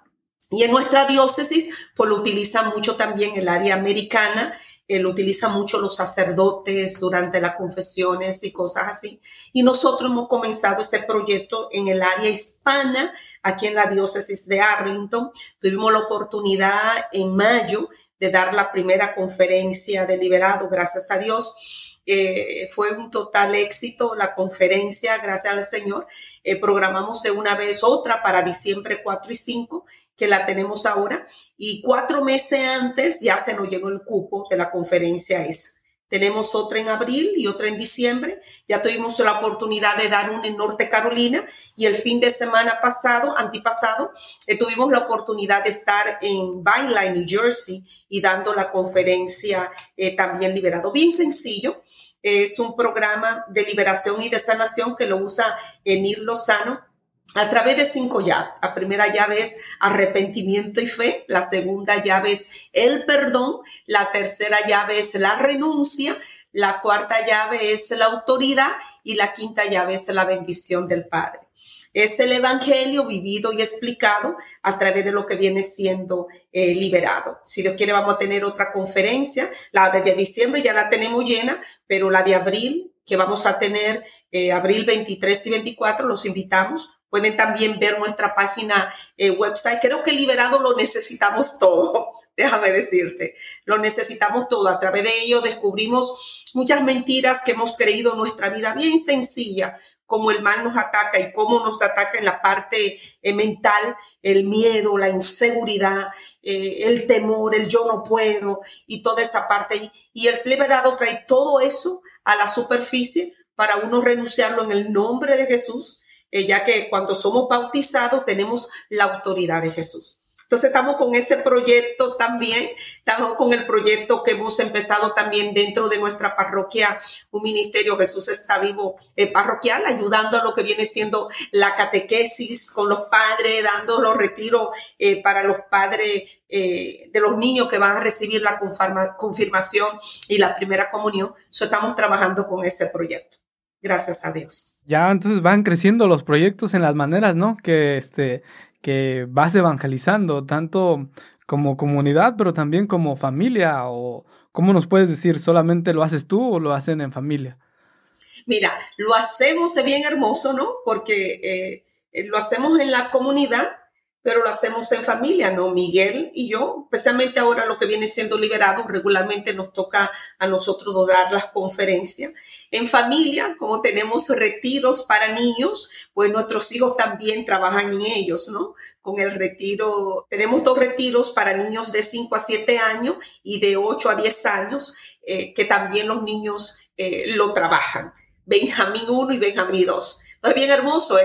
Y en nuestra diócesis, pues lo utilizan mucho también el área americana, eh, lo utilizan mucho los sacerdotes durante las confesiones y cosas así. Y nosotros hemos comenzado ese proyecto en el área hispana, aquí en la diócesis de Arlington. Tuvimos la oportunidad en mayo de dar la primera conferencia de liberado, gracias a Dios. Eh, fue un total éxito la conferencia, gracias al Señor. Eh, programamos de una vez otra para diciembre 4 y 5 que la tenemos ahora, y cuatro meses antes ya se nos llenó el cupo de la conferencia esa. Tenemos otra en abril y otra en diciembre. Ya tuvimos la oportunidad de dar una en Norte Carolina y el fin de semana pasado, antipasado, eh, tuvimos la oportunidad de estar en Vineland, New Jersey, y dando la conferencia eh, también liberado. Bien sencillo. Es un programa de liberación y de sanación que lo usa Enir Lozano a través de cinco llaves. La primera llave es arrepentimiento y fe, la segunda llave es el perdón, la tercera llave es la renuncia, la cuarta llave es la autoridad y la quinta llave es la bendición del Padre. Es el Evangelio vivido y explicado a través de lo que viene siendo eh, liberado. Si Dios quiere, vamos a tener otra conferencia. La de diciembre ya la tenemos llena, pero la de abril, que vamos a tener eh, abril 23 y 24, los invitamos Pueden también ver nuestra página eh, website. Creo que liberado lo necesitamos todo, déjame decirte. Lo necesitamos todo. A través de ello descubrimos muchas mentiras que hemos creído en nuestra vida bien sencilla, cómo el mal nos ataca y cómo nos ataca en la parte eh, mental, el miedo, la inseguridad, eh, el temor, el yo no puedo y toda esa parte. Y el liberado trae todo eso a la superficie para uno renunciarlo en el nombre de Jesús eh, ya que cuando somos bautizados tenemos la autoridad de Jesús. Entonces estamos con ese proyecto también, estamos con el proyecto que hemos empezado también dentro de nuestra parroquia, un ministerio Jesús está vivo eh, parroquial, ayudando a lo que viene siendo la catequesis con los padres, dando los retiros eh, para los padres de los niños que van a recibir la confirmación y la primera comunión. Eso estamos trabajando con ese proyecto. Gracias a Dios. Ya entonces van creciendo los proyectos en las maneras, ¿no? Que este que vas evangelizando tanto como comunidad, pero también como familia o cómo nos puedes decir, solamente lo haces tú o lo hacen en familia? Mira, lo hacemos, es bien hermoso, ¿no? Porque eh, lo hacemos en la comunidad, pero lo hacemos en familia, ¿no? Miguel y yo, especialmente ahora lo que viene siendo liberado, regularmente nos toca a nosotros dar las conferencias en familia, como tenemos retiros para niños, pues nuestros hijos también trabajan en ellos, ¿no? Con el retiro, tenemos dos retiros para niños de 5 a 7 años y de 8 a 10 años, eh, que también los niños eh, lo trabajan. Benjamín 1 y Benjamín 2. Entonces, bien hermoso,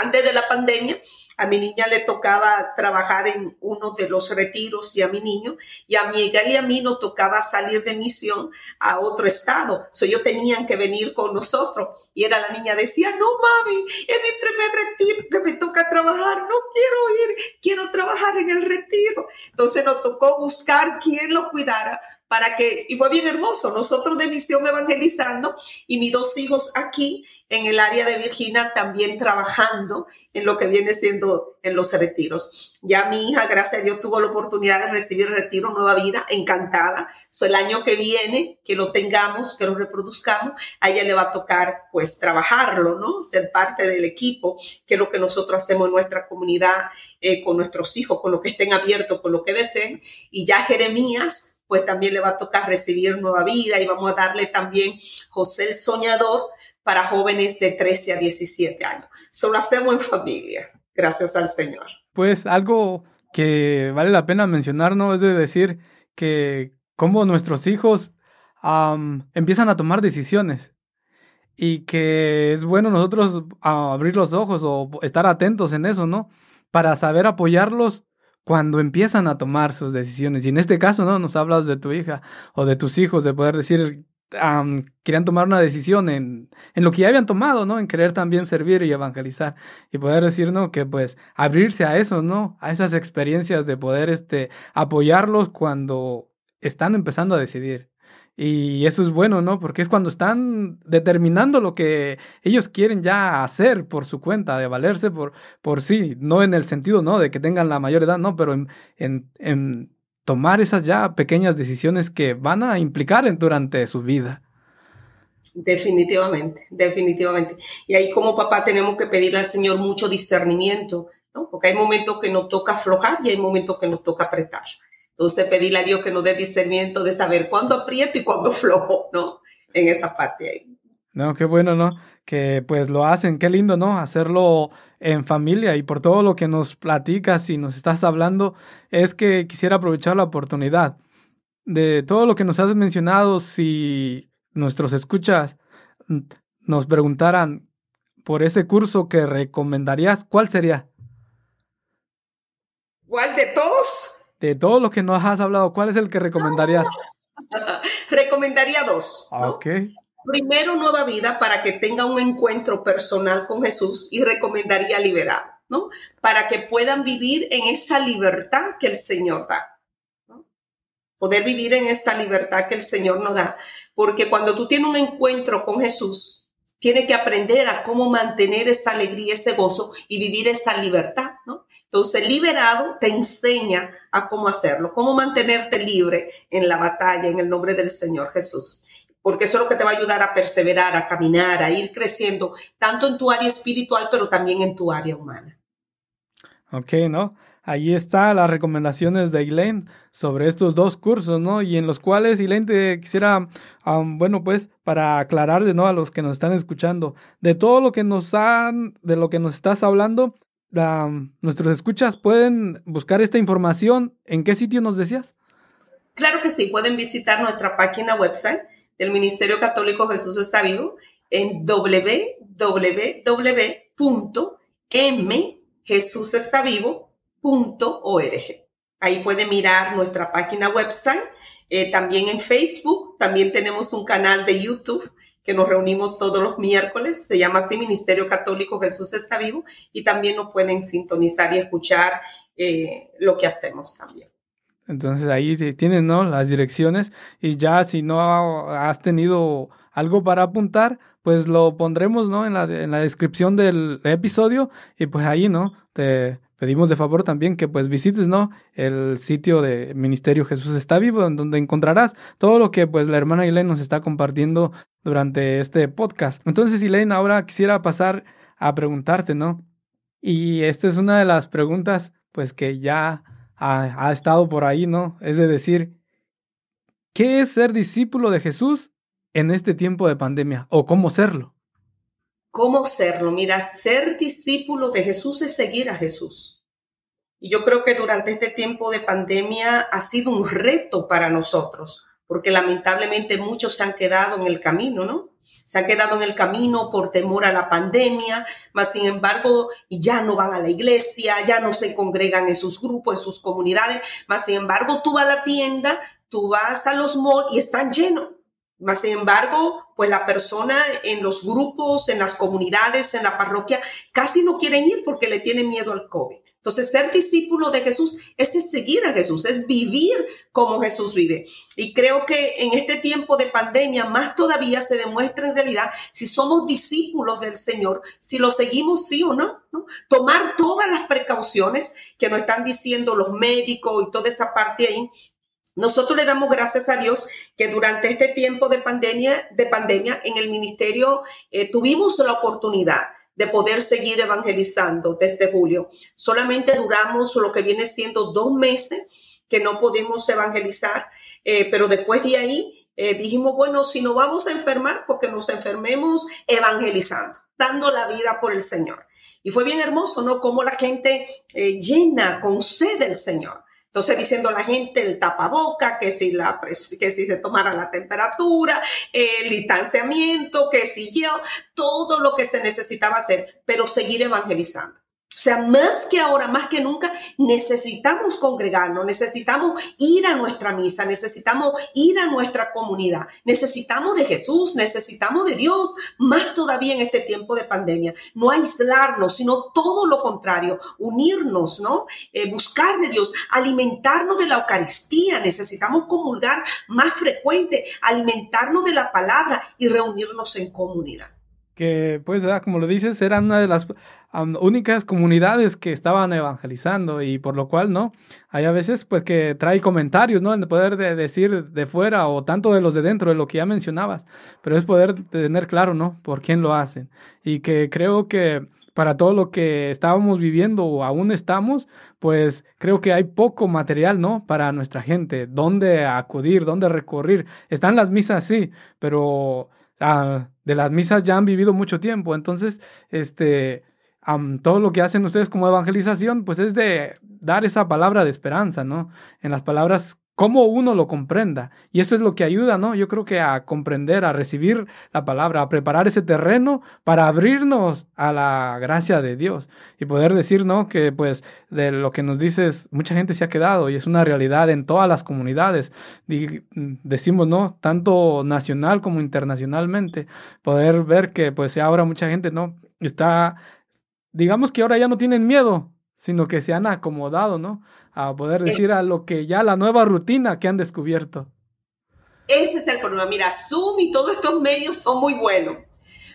antes de la pandemia, a mi niña le tocaba trabajar en uno de los retiros y a mi niño, y a Miguel y a mí nos tocaba salir de misión a otro estado. So, ellos tenían que venir con nosotros. Y era la niña decía, no mami, es mi primer retiro que me toca trabajar, no quiero ir, quiero trabajar en el retiro. Entonces nos tocó buscar quién lo cuidara para que, y fue bien hermoso, nosotros de misión evangelizando y mis dos hijos aquí en el área de Virginia también trabajando en lo que viene siendo en los retiros. Ya mi hija, gracias a Dios, tuvo la oportunidad de recibir retiro Nueva Vida, encantada. So, el año que viene, que lo tengamos, que lo reproduzcamos, a ella le va a tocar pues trabajarlo, ¿no? Ser parte del equipo, que es lo que nosotros hacemos en nuestra comunidad eh, con nuestros hijos, con lo que estén abiertos, con lo que deseen. Y ya Jeremías, pues también le va a tocar recibir nueva vida y vamos a darle también José el Soñador, para jóvenes de 13 a 17 años. Solo hacemos en familia, gracias al Señor. Pues algo que vale la pena mencionar, ¿no? Es de decir que como nuestros hijos empiezan a tomar decisiones y que es bueno nosotros abrir los ojos o estar atentos en eso, ¿no? Para saber apoyarlos cuando empiezan a tomar sus decisiones. Y en este caso, ¿no? Nos hablas de tu hija o de tus hijos, de poder decir, querían tomar una decisión en, en, lo que ya habían tomado, ¿no? En querer también servir y evangelizar y poder decir, ¿no? Que pues abrirse a eso, ¿no? A esas experiencias de poder, este, apoyarlos cuando están empezando a decidir. Y eso es bueno, ¿no? Porque es cuando están determinando lo que ellos quieren ya hacer por su cuenta, de valerse por, por sí, no en el sentido, ¿no? De que tengan la mayor edad, no, pero en, en, tomar esas ya pequeñas decisiones que van a implicar durante su vida. Definitivamente, definitivamente. Y ahí como papá tenemos que pedirle al Señor mucho discernimiento, ¿no? Porque hay momentos que nos toca aflojar y hay momentos que nos toca apretar. Entonces pedirle a Dios que nos dé discernimiento de saber cuándo aprieto y cuándo flojo, ¿no? En esa parte ahí. No, qué bueno, ¿no? Que pues lo hacen, qué lindo, ¿no? Hacerlo en familia y por todo lo que nos platicas y nos estás hablando, es que quisiera aprovechar la oportunidad de todo lo que nos has mencionado, si nuestros escuchas nos preguntaran por ese curso que recomendarías, ¿cuál sería? ¿Cuál de todos? De todo lo que nos has hablado, ¿cuál es el que recomendarías? Recomendaría dos. Ok. Primero, nueva vida para que tenga un encuentro personal con Jesús y recomendaría liberar, ¿no? Para que puedan vivir en esa libertad que el Señor da. Poder vivir en esa libertad que el Señor nos da. Porque cuando tú tienes un encuentro con Jesús, tienes que aprender a cómo mantener esa alegría, ese gozo y vivir esa libertad, ¿no? Entonces, liberado te enseña a cómo hacerlo, cómo mantenerte libre en la batalla en el nombre del Señor Jesús porque eso es lo que te va a ayudar a perseverar, a caminar, a ir creciendo, tanto en tu área espiritual, pero también en tu área humana. Ok, ¿no? Ahí está las recomendaciones de Elaine sobre estos dos cursos, ¿no? Y en los cuales Elaine te quisiera, bueno, pues para aclararle, ¿no? A los que nos están escuchando, de todo lo que nos han, de lo que nos estás hablando, nuestros escuchas pueden buscar esta información. ¿En qué sitio nos decías? Claro que sí, pueden visitar nuestra página website del Ministerio Católico Jesús está vivo en www.mjesusestavivo.org. Ahí puede mirar nuestra página website. Eh, también en Facebook, también tenemos un canal de YouTube que nos reunimos todos los miércoles. Se llama así Ministerio Católico Jesús está vivo. Y también nos pueden sintonizar y escuchar eh, lo que hacemos también. Entonces ahí tienen ¿no? las direcciones y ya si no has tenido algo para apuntar, pues lo pondremos ¿no? en, la, en la descripción del episodio y pues ahí no te pedimos de favor también que pues visites, ¿no? El sitio de Ministerio Jesús está vivo, en donde encontrarás todo lo que pues la hermana Elaine nos está compartiendo durante este podcast. Entonces, Elaine, ahora quisiera pasar a preguntarte, ¿no? Y esta es una de las preguntas pues que ya ha, ha estado por ahí, ¿no? Es de decir, ¿qué es ser discípulo de Jesús en este tiempo de pandemia? ¿O cómo serlo? ¿Cómo serlo? Mira, ser discípulo de Jesús es seguir a Jesús. Y yo creo que durante este tiempo de pandemia ha sido un reto para nosotros, porque lamentablemente muchos se han quedado en el camino, ¿no? Se han quedado en el camino por temor a la pandemia, mas sin embargo ya no van a la iglesia, ya no se congregan en sus grupos, en sus comunidades, mas sin embargo tú vas a la tienda, tú vas a los malls y están llenos. Mas, sin embargo, pues la persona en los grupos, en las comunidades, en la parroquia, casi no quieren ir porque le tienen miedo al COVID. Entonces, ser discípulo de Jesús es seguir a Jesús, es vivir como Jesús vive. Y creo que en este tiempo de pandemia, más todavía se demuestra en realidad si somos discípulos del Señor, si lo seguimos sí o no. ¿no? Tomar todas las precauciones que nos están diciendo los médicos y toda esa parte ahí nosotros le damos gracias a Dios que durante este tiempo de pandemia, de pandemia en el ministerio eh, tuvimos la oportunidad de poder seguir evangelizando desde julio. Solamente duramos lo que viene siendo dos meses que no pudimos evangelizar, eh, pero después de ahí eh, dijimos, bueno, si nos vamos a enfermar, porque nos enfermemos evangelizando, dando la vida por el Señor. Y fue bien hermoso, ¿no? Como la gente llena con sed del Señor. Entonces diciendo la gente el tapaboca, que si, la, que si se tomara la temperatura, el distanciamiento, que si yo, todo lo que se necesitaba hacer, pero seguir evangelizando. O sea, más que ahora, más que nunca, necesitamos congregarnos, necesitamos ir a nuestra misa, necesitamos ir a nuestra comunidad, necesitamos de Jesús, necesitamos de Dios, más todavía en este tiempo de pandemia. No aislarnos, sino todo lo contrario, unirnos, ¿no? Eh, buscar de Dios, alimentarnos de la Eucaristía, necesitamos comulgar más frecuente, alimentarnos de la palabra y reunirnos en comunidad que pues, como lo dices, eran una de las únicas comunidades que estaban evangelizando y por lo cual, ¿no? Hay a veces pues que trae comentarios, ¿no? En poder de decir de fuera o tanto de los de dentro de lo que ya mencionabas, pero es poder tener claro, ¿no? Por quién lo hacen. Y que creo que para todo lo que estábamos viviendo o aún estamos, pues creo que hay poco material, ¿no? Para nuestra gente, dónde acudir, dónde recurrir. Están las misas, sí, pero ah, de las misas ya han vivido mucho tiempo, entonces, este, todo lo que hacen ustedes como evangelización, pues es de dar esa palabra de esperanza, ¿no? En las palabras cómo uno lo comprenda. Y eso es lo que ayuda, ¿no? Yo creo que a comprender, a recibir la palabra, a preparar ese terreno para abrirnos a la gracia de Dios y poder decir, ¿no? Que pues de lo que nos dices, mucha gente se ha quedado y es una realidad en todas las comunidades. decimos, ¿no? Tanto nacional como internacionalmente, poder ver que pues ahora mucha gente, ¿no? Está, digamos que ahora ya no tienen miedo, sino que se han acomodado, ¿no? A poder decir a lo que ya la nueva rutina que han descubierto. Ese es el problema. Mira, Zoom y todos estos medios son muy buenos,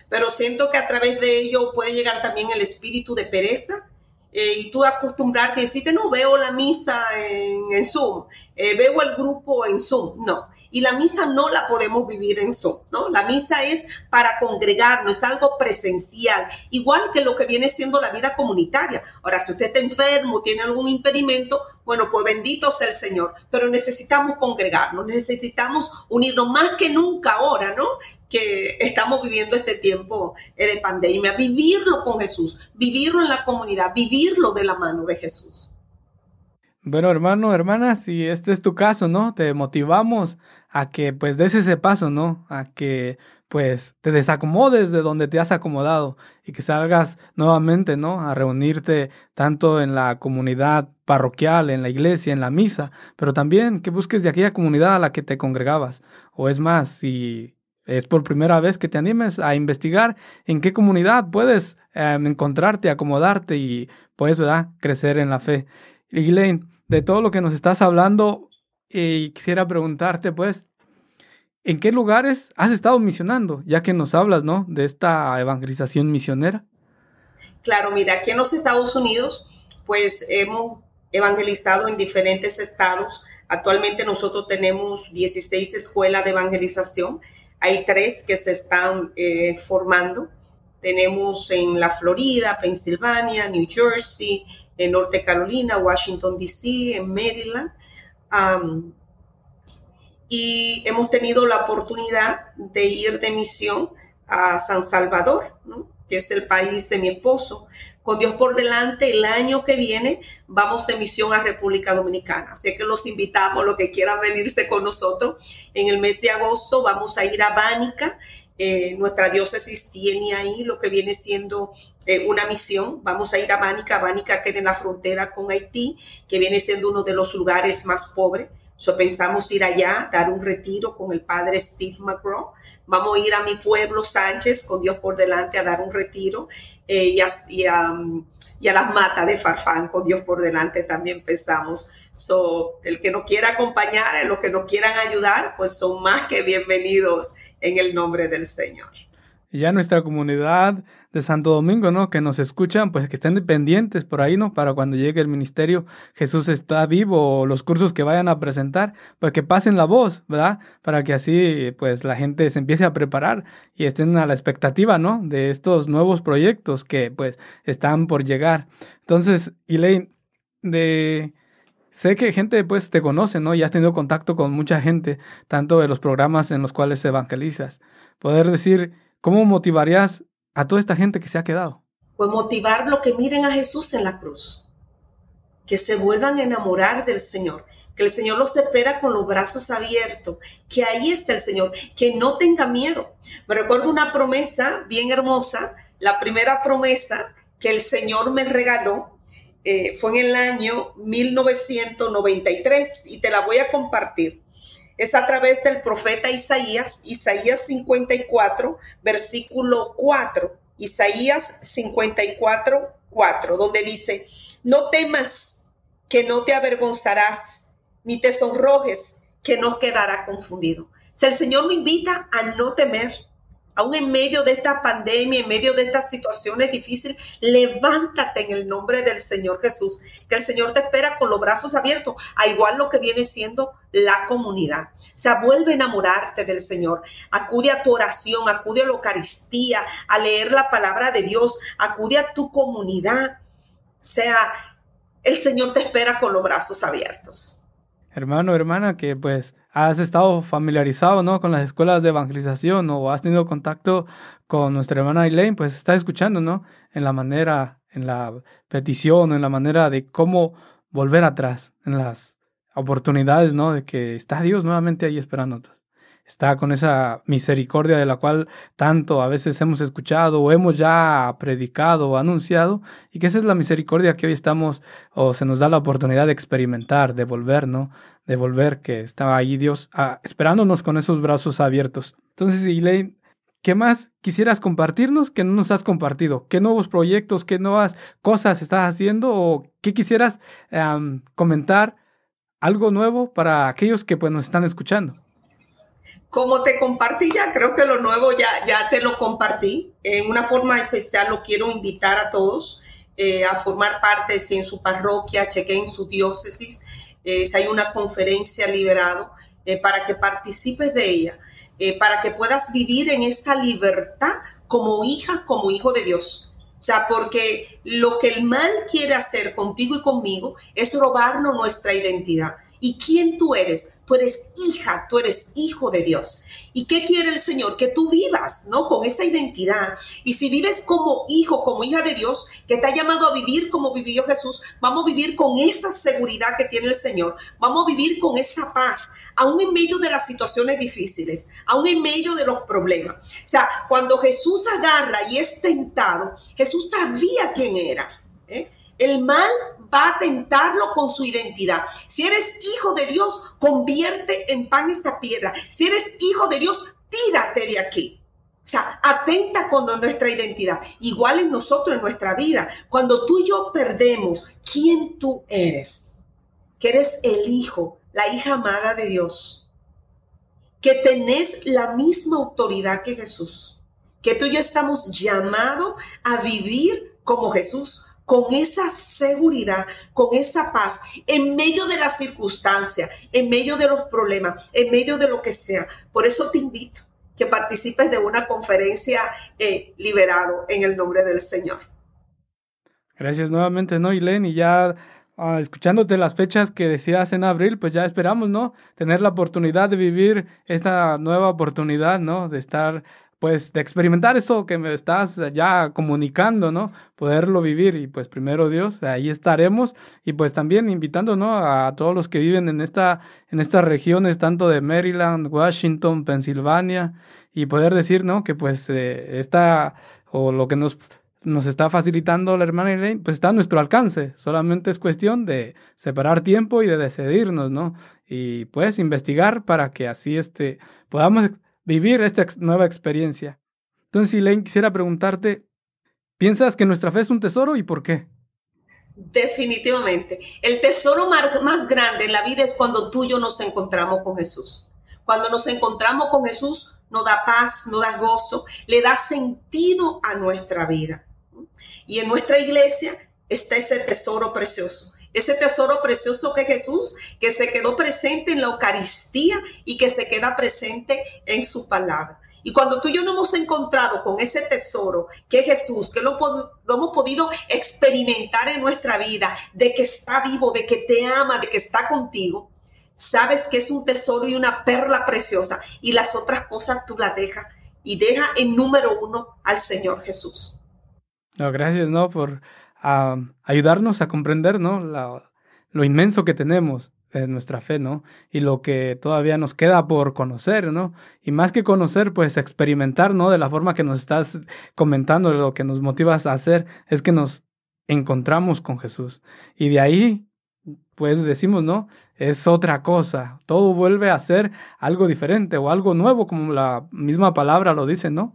pero siento que a través de ello puede llegar también el espíritu de pereza eh, y tú acostumbrarte y decirte, no, veo la misa en, Zoom, eh, veo el grupo en Zoom. No, y la misa no la podemos vivir en Zoom, ¿no? La misa es para congregarnos, es algo presencial, igual que lo que viene siendo la vida comunitaria. Ahora, si usted está enfermo, tiene algún impedimento, bueno, pues bendito sea el Señor, pero necesitamos congregarnos, necesitamos unirnos más que nunca ahora, ¿no? Que estamos viviendo este tiempo eh, de pandemia, vivirlo con Jesús, vivirlo en la comunidad, vivirlo de la mano de Jesús. Bueno, hermano, hermana, si este es tu caso, ¿no? Te motivamos a que pues des ese paso, ¿no? A que pues te desacomodes de donde te has acomodado y que salgas nuevamente, ¿no? A reunirte tanto en la comunidad parroquial, en la iglesia, en la misa, pero también que busques de aquella comunidad a la que te congregabas. O es más, si es por primera vez que te animes a investigar en qué comunidad puedes em, encontrarte, acomodarte y pues, ¿verdad? Crecer en la fe. Y de todo lo que nos estás hablando, y quisiera preguntarte, pues, ¿En qué lugares has estado misionando? Ya que nos hablas, ¿no? De esta evangelización misionera. Claro, mira, aquí en los Estados Unidos, pues hemos evangelizado en diferentes estados. Actualmente nosotros tenemos 16 escuelas de evangelización. Hay tres que se están eh, formando. Tenemos en la Florida, Pensilvania, New Jersey, en Norte Carolina, Washington, D.C., en Maryland y hemos tenido la oportunidad de ir de misión a San Salvador, que es el país de mi esposo. Con Dios por delante, el año que viene vamos de misión a República Dominicana. Así que los invitamos, los que quieran venirse con nosotros. En el mes de agosto vamos a ir a Bánica. Eh, nuestra diócesis tiene ahí lo que viene siendo eh, una misión. Vamos a ir a Bánica. Bánica queda en la frontera con Haití, que viene siendo uno de los lugares más pobres So, pensamos ir allá, dar un retiro con el padre Steve McGraw. Vamos a ir a mi pueblo Sánchez, con Dios por delante, a dar un retiro. Eh, y, a, las matas de Farfán, con Dios por delante también pensamos. So, el que nos quiera acompañar, los que nos quieran ayudar, pues son más que bienvenidos en el nombre del Señor. Y ya nuestra comunidad de Santo Domingo, ¿no? Que nos escuchan, pues que estén pendientes por ahí, ¿no? Para cuando llegue el ministerio, Jesús está vivo, o los cursos que vayan a presentar, pues que pasen la voz, ¿verdad? Para que así, pues la gente se empiece a preparar y estén a la expectativa, ¿no? De estos nuevos proyectos que, pues, están por llegar. Entonces, Elaine, de... Sé que gente pues te conoce, ¿no? Y has tenido contacto con mucha gente, tanto de los programas en los cuales evangelizas. Poder decir, ¿cómo motivarías a toda esta gente que se ha quedado? Pues motivarlo que miren a Jesús en la cruz, que se vuelvan a enamorar del Señor, que el Señor los espera con los brazos abiertos, que ahí está el Señor, que no tenga miedo. Me recuerdo una promesa bien hermosa, la primera promesa que el Señor me regaló eh, fue en el año 1993 y te la voy a compartir es a través del profeta Isaías, Isaías 54, versículo 4, Isaías 54, 4, donde dice, no temas, que no te avergonzarás, ni te sonrojes, que no quedará confundido. Si el Señor me invita a no temer, aún en medio de esta pandemia, en medio de estas situaciones difíciles, levántate en el nombre del Señor Jesús, que el Señor te espera con los brazos abiertos, a igual lo que viene siendo la comunidad. O sea, vuelve a enamorarte del Señor, acude a tu oración, acude a la Eucaristía, a leer la palabra de Dios, acude a tu comunidad. O sea, el Señor te espera con los brazos abiertos. Hermano, hermana, que pues has estado familiarizado, ¿no? Con las escuelas de evangelización o has tenido contacto con nuestra hermana Elaine, pues está escuchando, ¿no? En la manera, en la petición, en la manera de cómo volver atrás, en las oportunidades, ¿no? De que está Dios nuevamente ahí esperándonos está con esa misericordia de la cual tanto a veces hemos escuchado o hemos ya predicado o anunciado, y que esa es la misericordia que hoy estamos o se nos da la oportunidad de experimentar, de volver, ¿no? De volver, que estaba ahí Dios ah, esperándonos con esos brazos abiertos. Entonces, Elaine, ¿qué más quisieras compartirnos que no nos has compartido? ¿Qué nuevos proyectos, qué nuevas cosas estás haciendo o qué quisieras comentar? Algo nuevo para aquellos que pues, nos están escuchando. Como te compartí ya, creo que lo nuevo ya, ya te lo compartí. En una forma especial lo quiero invitar a todos eh, a formar parte, si en su parroquia, chequen su diócesis, eh, si hay una conferencia liberado, eh, para que participes de ella, para que puedas vivir en esa libertad como hija, como hijo de Dios. O sea, porque lo que el mal quiere hacer contigo y conmigo es robarnos nuestra identidad ¿Y quién tú eres? Tú eres hija, tú eres hijo de Dios. ¿Y qué quiere el Señor? Que tú vivas, ¿no? Con esa identidad. Y si vives como hijo, como hija de Dios, que te ha llamado a vivir como vivió Jesús, vamos a vivir con esa seguridad que tiene el Señor. Vamos a vivir con esa paz, aún en medio de las situaciones difíciles, aún en medio de los problemas. O sea, cuando Jesús agarra y es tentado, Jesús sabía quién era. ¿eh? El mal va a tentarlo con su identidad. Si eres hijo de Dios, convierte en pan esta piedra. Si eres hijo de Dios, tírate de aquí. O sea, atenta con nuestra identidad. Igual en nosotros, en nuestra vida. Cuando tú y yo perdemos quién tú eres, que eres el hijo, la hija amada de Dios, que tenés la misma autoridad que Jesús, que tú y yo estamos llamados a vivir como Jesús, con esa seguridad, con esa paz, en medio de las circunstancias, en medio de los problemas, en medio de lo que sea. Por eso te invito que participes de una conferencia eh, liberado en el nombre del Señor. Gracias nuevamente, ¿no, Y ya ah, escuchándote las fechas que decías en abril, pues ya esperamos, ¿no? Tener la oportunidad de vivir esta nueva oportunidad, ¿no? De estar pues de experimentar esto que me estás ya comunicando, ¿no? Poderlo vivir y pues primero Dios, ahí estaremos y pues también invitando, ¿no? A todos los que viven en esta en estas regiones tanto de Maryland, Washington, Pensilvania y poder decir, ¿no? Que pues eh, esta o lo que nos nos está facilitando la hermana Elaine, pues está a nuestro alcance. Solamente es cuestión de separar tiempo y de decidirnos, ¿no? Y pues investigar para que así este podamos vivir esta nueva experiencia. Entonces, Elaine, quisiera preguntarte, ¿piensas que nuestra fe es un tesoro y por qué? Definitivamente. El tesoro más grande en la vida es cuando tú y yo nos encontramos con Jesús. Cuando nos encontramos con Jesús, nos da paz, nos da gozo, le da sentido a nuestra vida. Y en nuestra iglesia está ese tesoro precioso ese tesoro precioso que Jesús, que se quedó presente en la Eucaristía y que se queda presente en su palabra. Y cuando tú y yo nos hemos encontrado con ese tesoro que Jesús, que lo, lo, hemos podido experimentar en nuestra vida, de que está vivo, de que te ama, de que está contigo, sabes que es un tesoro y una perla preciosa y las otras cosas tú las dejas y deja en número uno al Señor Jesús. No, gracias, ¿no? Por a ayudarnos a comprender, ¿no? lo inmenso que tenemos en nuestra fe, ¿no? Y lo que todavía nos queda por conocer, ¿no? Y más que conocer, pues experimentar, ¿no? De la forma que nos estás comentando, lo que nos motivas a hacer es que nos encontramos con Jesús. Y de ahí, pues decimos, ¿no? Es otra cosa. Todo vuelve a ser algo diferente o algo nuevo, como la misma palabra lo dice, ¿no?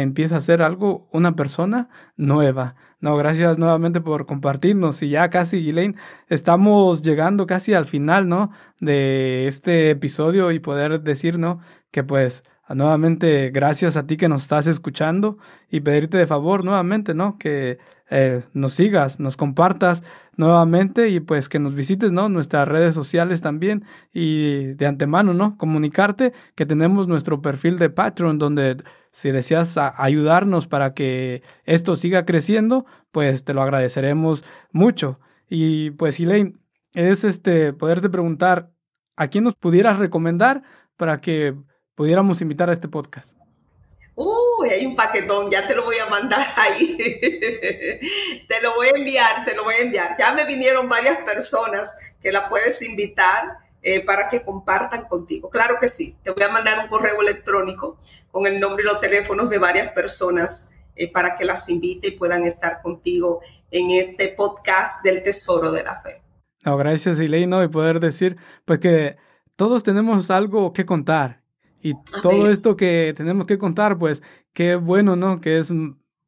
Empieza a ser algo, una persona nueva. No, gracias nuevamente por compartirnos. Y ya casi, Elaine, estamos llegando casi al final, ¿no? De este episodio y poder decir, ¿no? Que pues nuevamente gracias a ti que nos estás escuchando y pedirte de favor nuevamente, ¿no? Que eh, nos sigas, nos compartas nuevamente y pues que nos visites, ¿no? Nuestras redes sociales también y de antemano, ¿no? Comunicarte que tenemos nuestro perfil de Patreon donde si deseas ayudarnos para que esto siga creciendo, pues te lo agradeceremos mucho. Y pues Elaine, es este poderte preguntar a quién nos pudieras recomendar para que pudiéramos invitar a este podcast. Uy, hay un paquetón, ya te lo voy a mandar ahí. te lo voy a enviar, te lo voy a enviar. Ya me vinieron varias personas que la puedes invitar eh, para que compartan contigo. Claro que sí, te voy a mandar un correo electrónico con el nombre y los teléfonos de varias personas eh, para que las invite y puedan estar contigo en este podcast del Tesoro de la Fe. No, gracias, Ileino, y poder decir, pues que todos tenemos algo que contar. Y todo esto que tenemos que contar, pues qué bueno, ¿no? Que es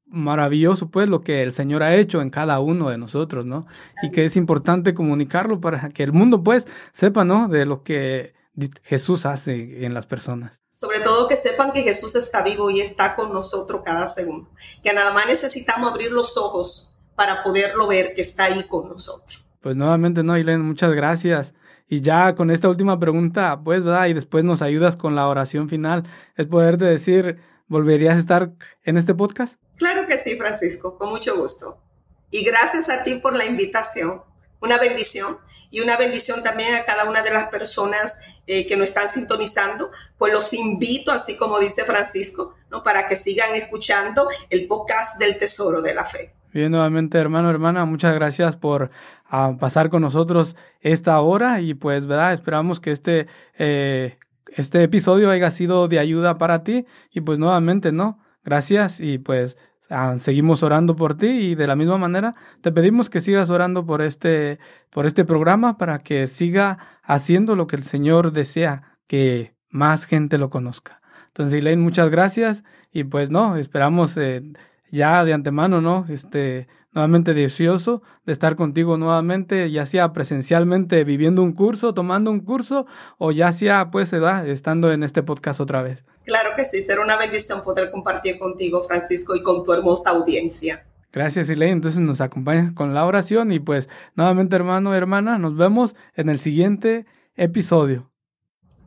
maravilloso pues lo que el Señor ha hecho en cada uno de nosotros, ¿no? Y que es importante comunicarlo para que el mundo pues sepa, ¿no? De lo que Jesús hace en las personas. Sobre todo que sepan que Jesús está vivo y está con nosotros cada segundo. Que nada más necesitamos abrir los ojos para poderlo ver que está ahí con nosotros. Pues nuevamente, no, Ilene, muchas gracias. Y ya con esta última pregunta, pues, ¿verdad? Y después nos ayudas con la oración final, es poderte decir, ¿volverías a estar en este podcast? Claro que sí, Francisco, con mucho gusto. Y gracias a ti por la invitación. una bendición y una bendición también a cada una de las personas eh, que nos están sintonizando. Pues los invito, así como dice Francisco, ¿no? para que sigan escuchando el podcast del Tesoro de la Fe. Bien, nuevamente, hermano, hermana, muchas gracias por ah, pasar con nosotros esta hora y pues, ¿verdad? Esperamos que este, eh, este episodio haya sido de ayuda para ti y pues nuevamente, ¿no? Gracias y pues Ah, seguimos orando por ti y de la misma manera te pedimos que sigas orando por este, por este programa para que siga haciendo lo que el Señor desea, que más gente lo conozca. Entonces, Elaine, muchas gracias y pues no, esperamos eh, ya de antemano, ¿no? Este, nuevamente deseoso de estar contigo nuevamente, ya sea presencialmente viviendo un curso, tomando un curso, o ya sea pues edad, estando en este podcast otra vez. Claro que sí, será una bendición poder compartir contigo, Francisco, y con tu hermosa audiencia. Gracias, Elaine. Entonces nos acompañas con la oración y pues nuevamente, hermano, hermana, nos vemos en el siguiente episodio.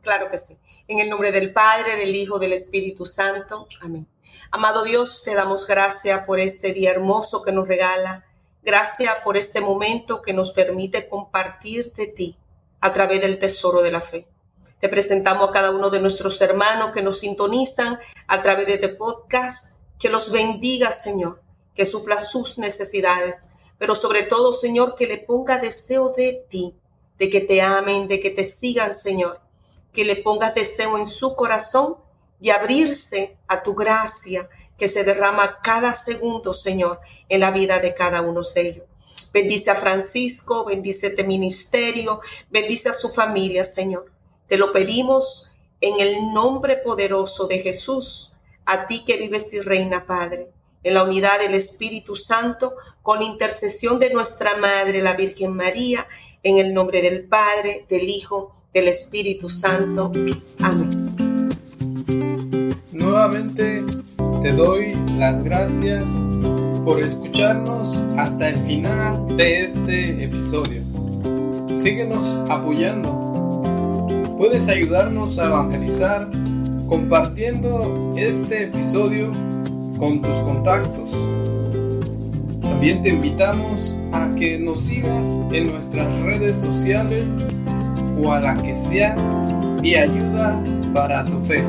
Claro que sí. En el nombre del Padre, del Hijo, del Espíritu Santo. Amén. Amado Dios, te damos gracias por este día hermoso que nos regala. Gracias por este momento que nos permite compartir de ti a través del tesoro de la fe. Te presentamos a cada uno de nuestros hermanos que nos sintonizan a través de este podcast. Que los bendiga, Señor, que supla sus necesidades, pero sobre todo, Señor, que le ponga deseo de ti, de que te amen, de que te sigan, Señor. Que le pongas deseo en su corazón y abrirse a tu gracia que se derrama cada segundo, Señor, en la vida de cada uno de ellos. Bendice a Francisco, bendice este ministerio, bendice a su familia, Señor. Te lo pedimos en el nombre poderoso de Jesús, a ti que vives y reina, Padre, en la unidad del Espíritu Santo, con intercesión de nuestra Madre, la Virgen María, en el nombre del Padre, del Hijo, del Espíritu Santo. Amén. Nuevamente te doy las gracias por escucharnos hasta el final de este episodio. Síguenos apoyando. Puedes ayudarnos a evangelizar compartiendo este episodio con tus contactos. También te invitamos a que nos sigas en nuestras redes sociales o a la que sea de ayuda para tu fe.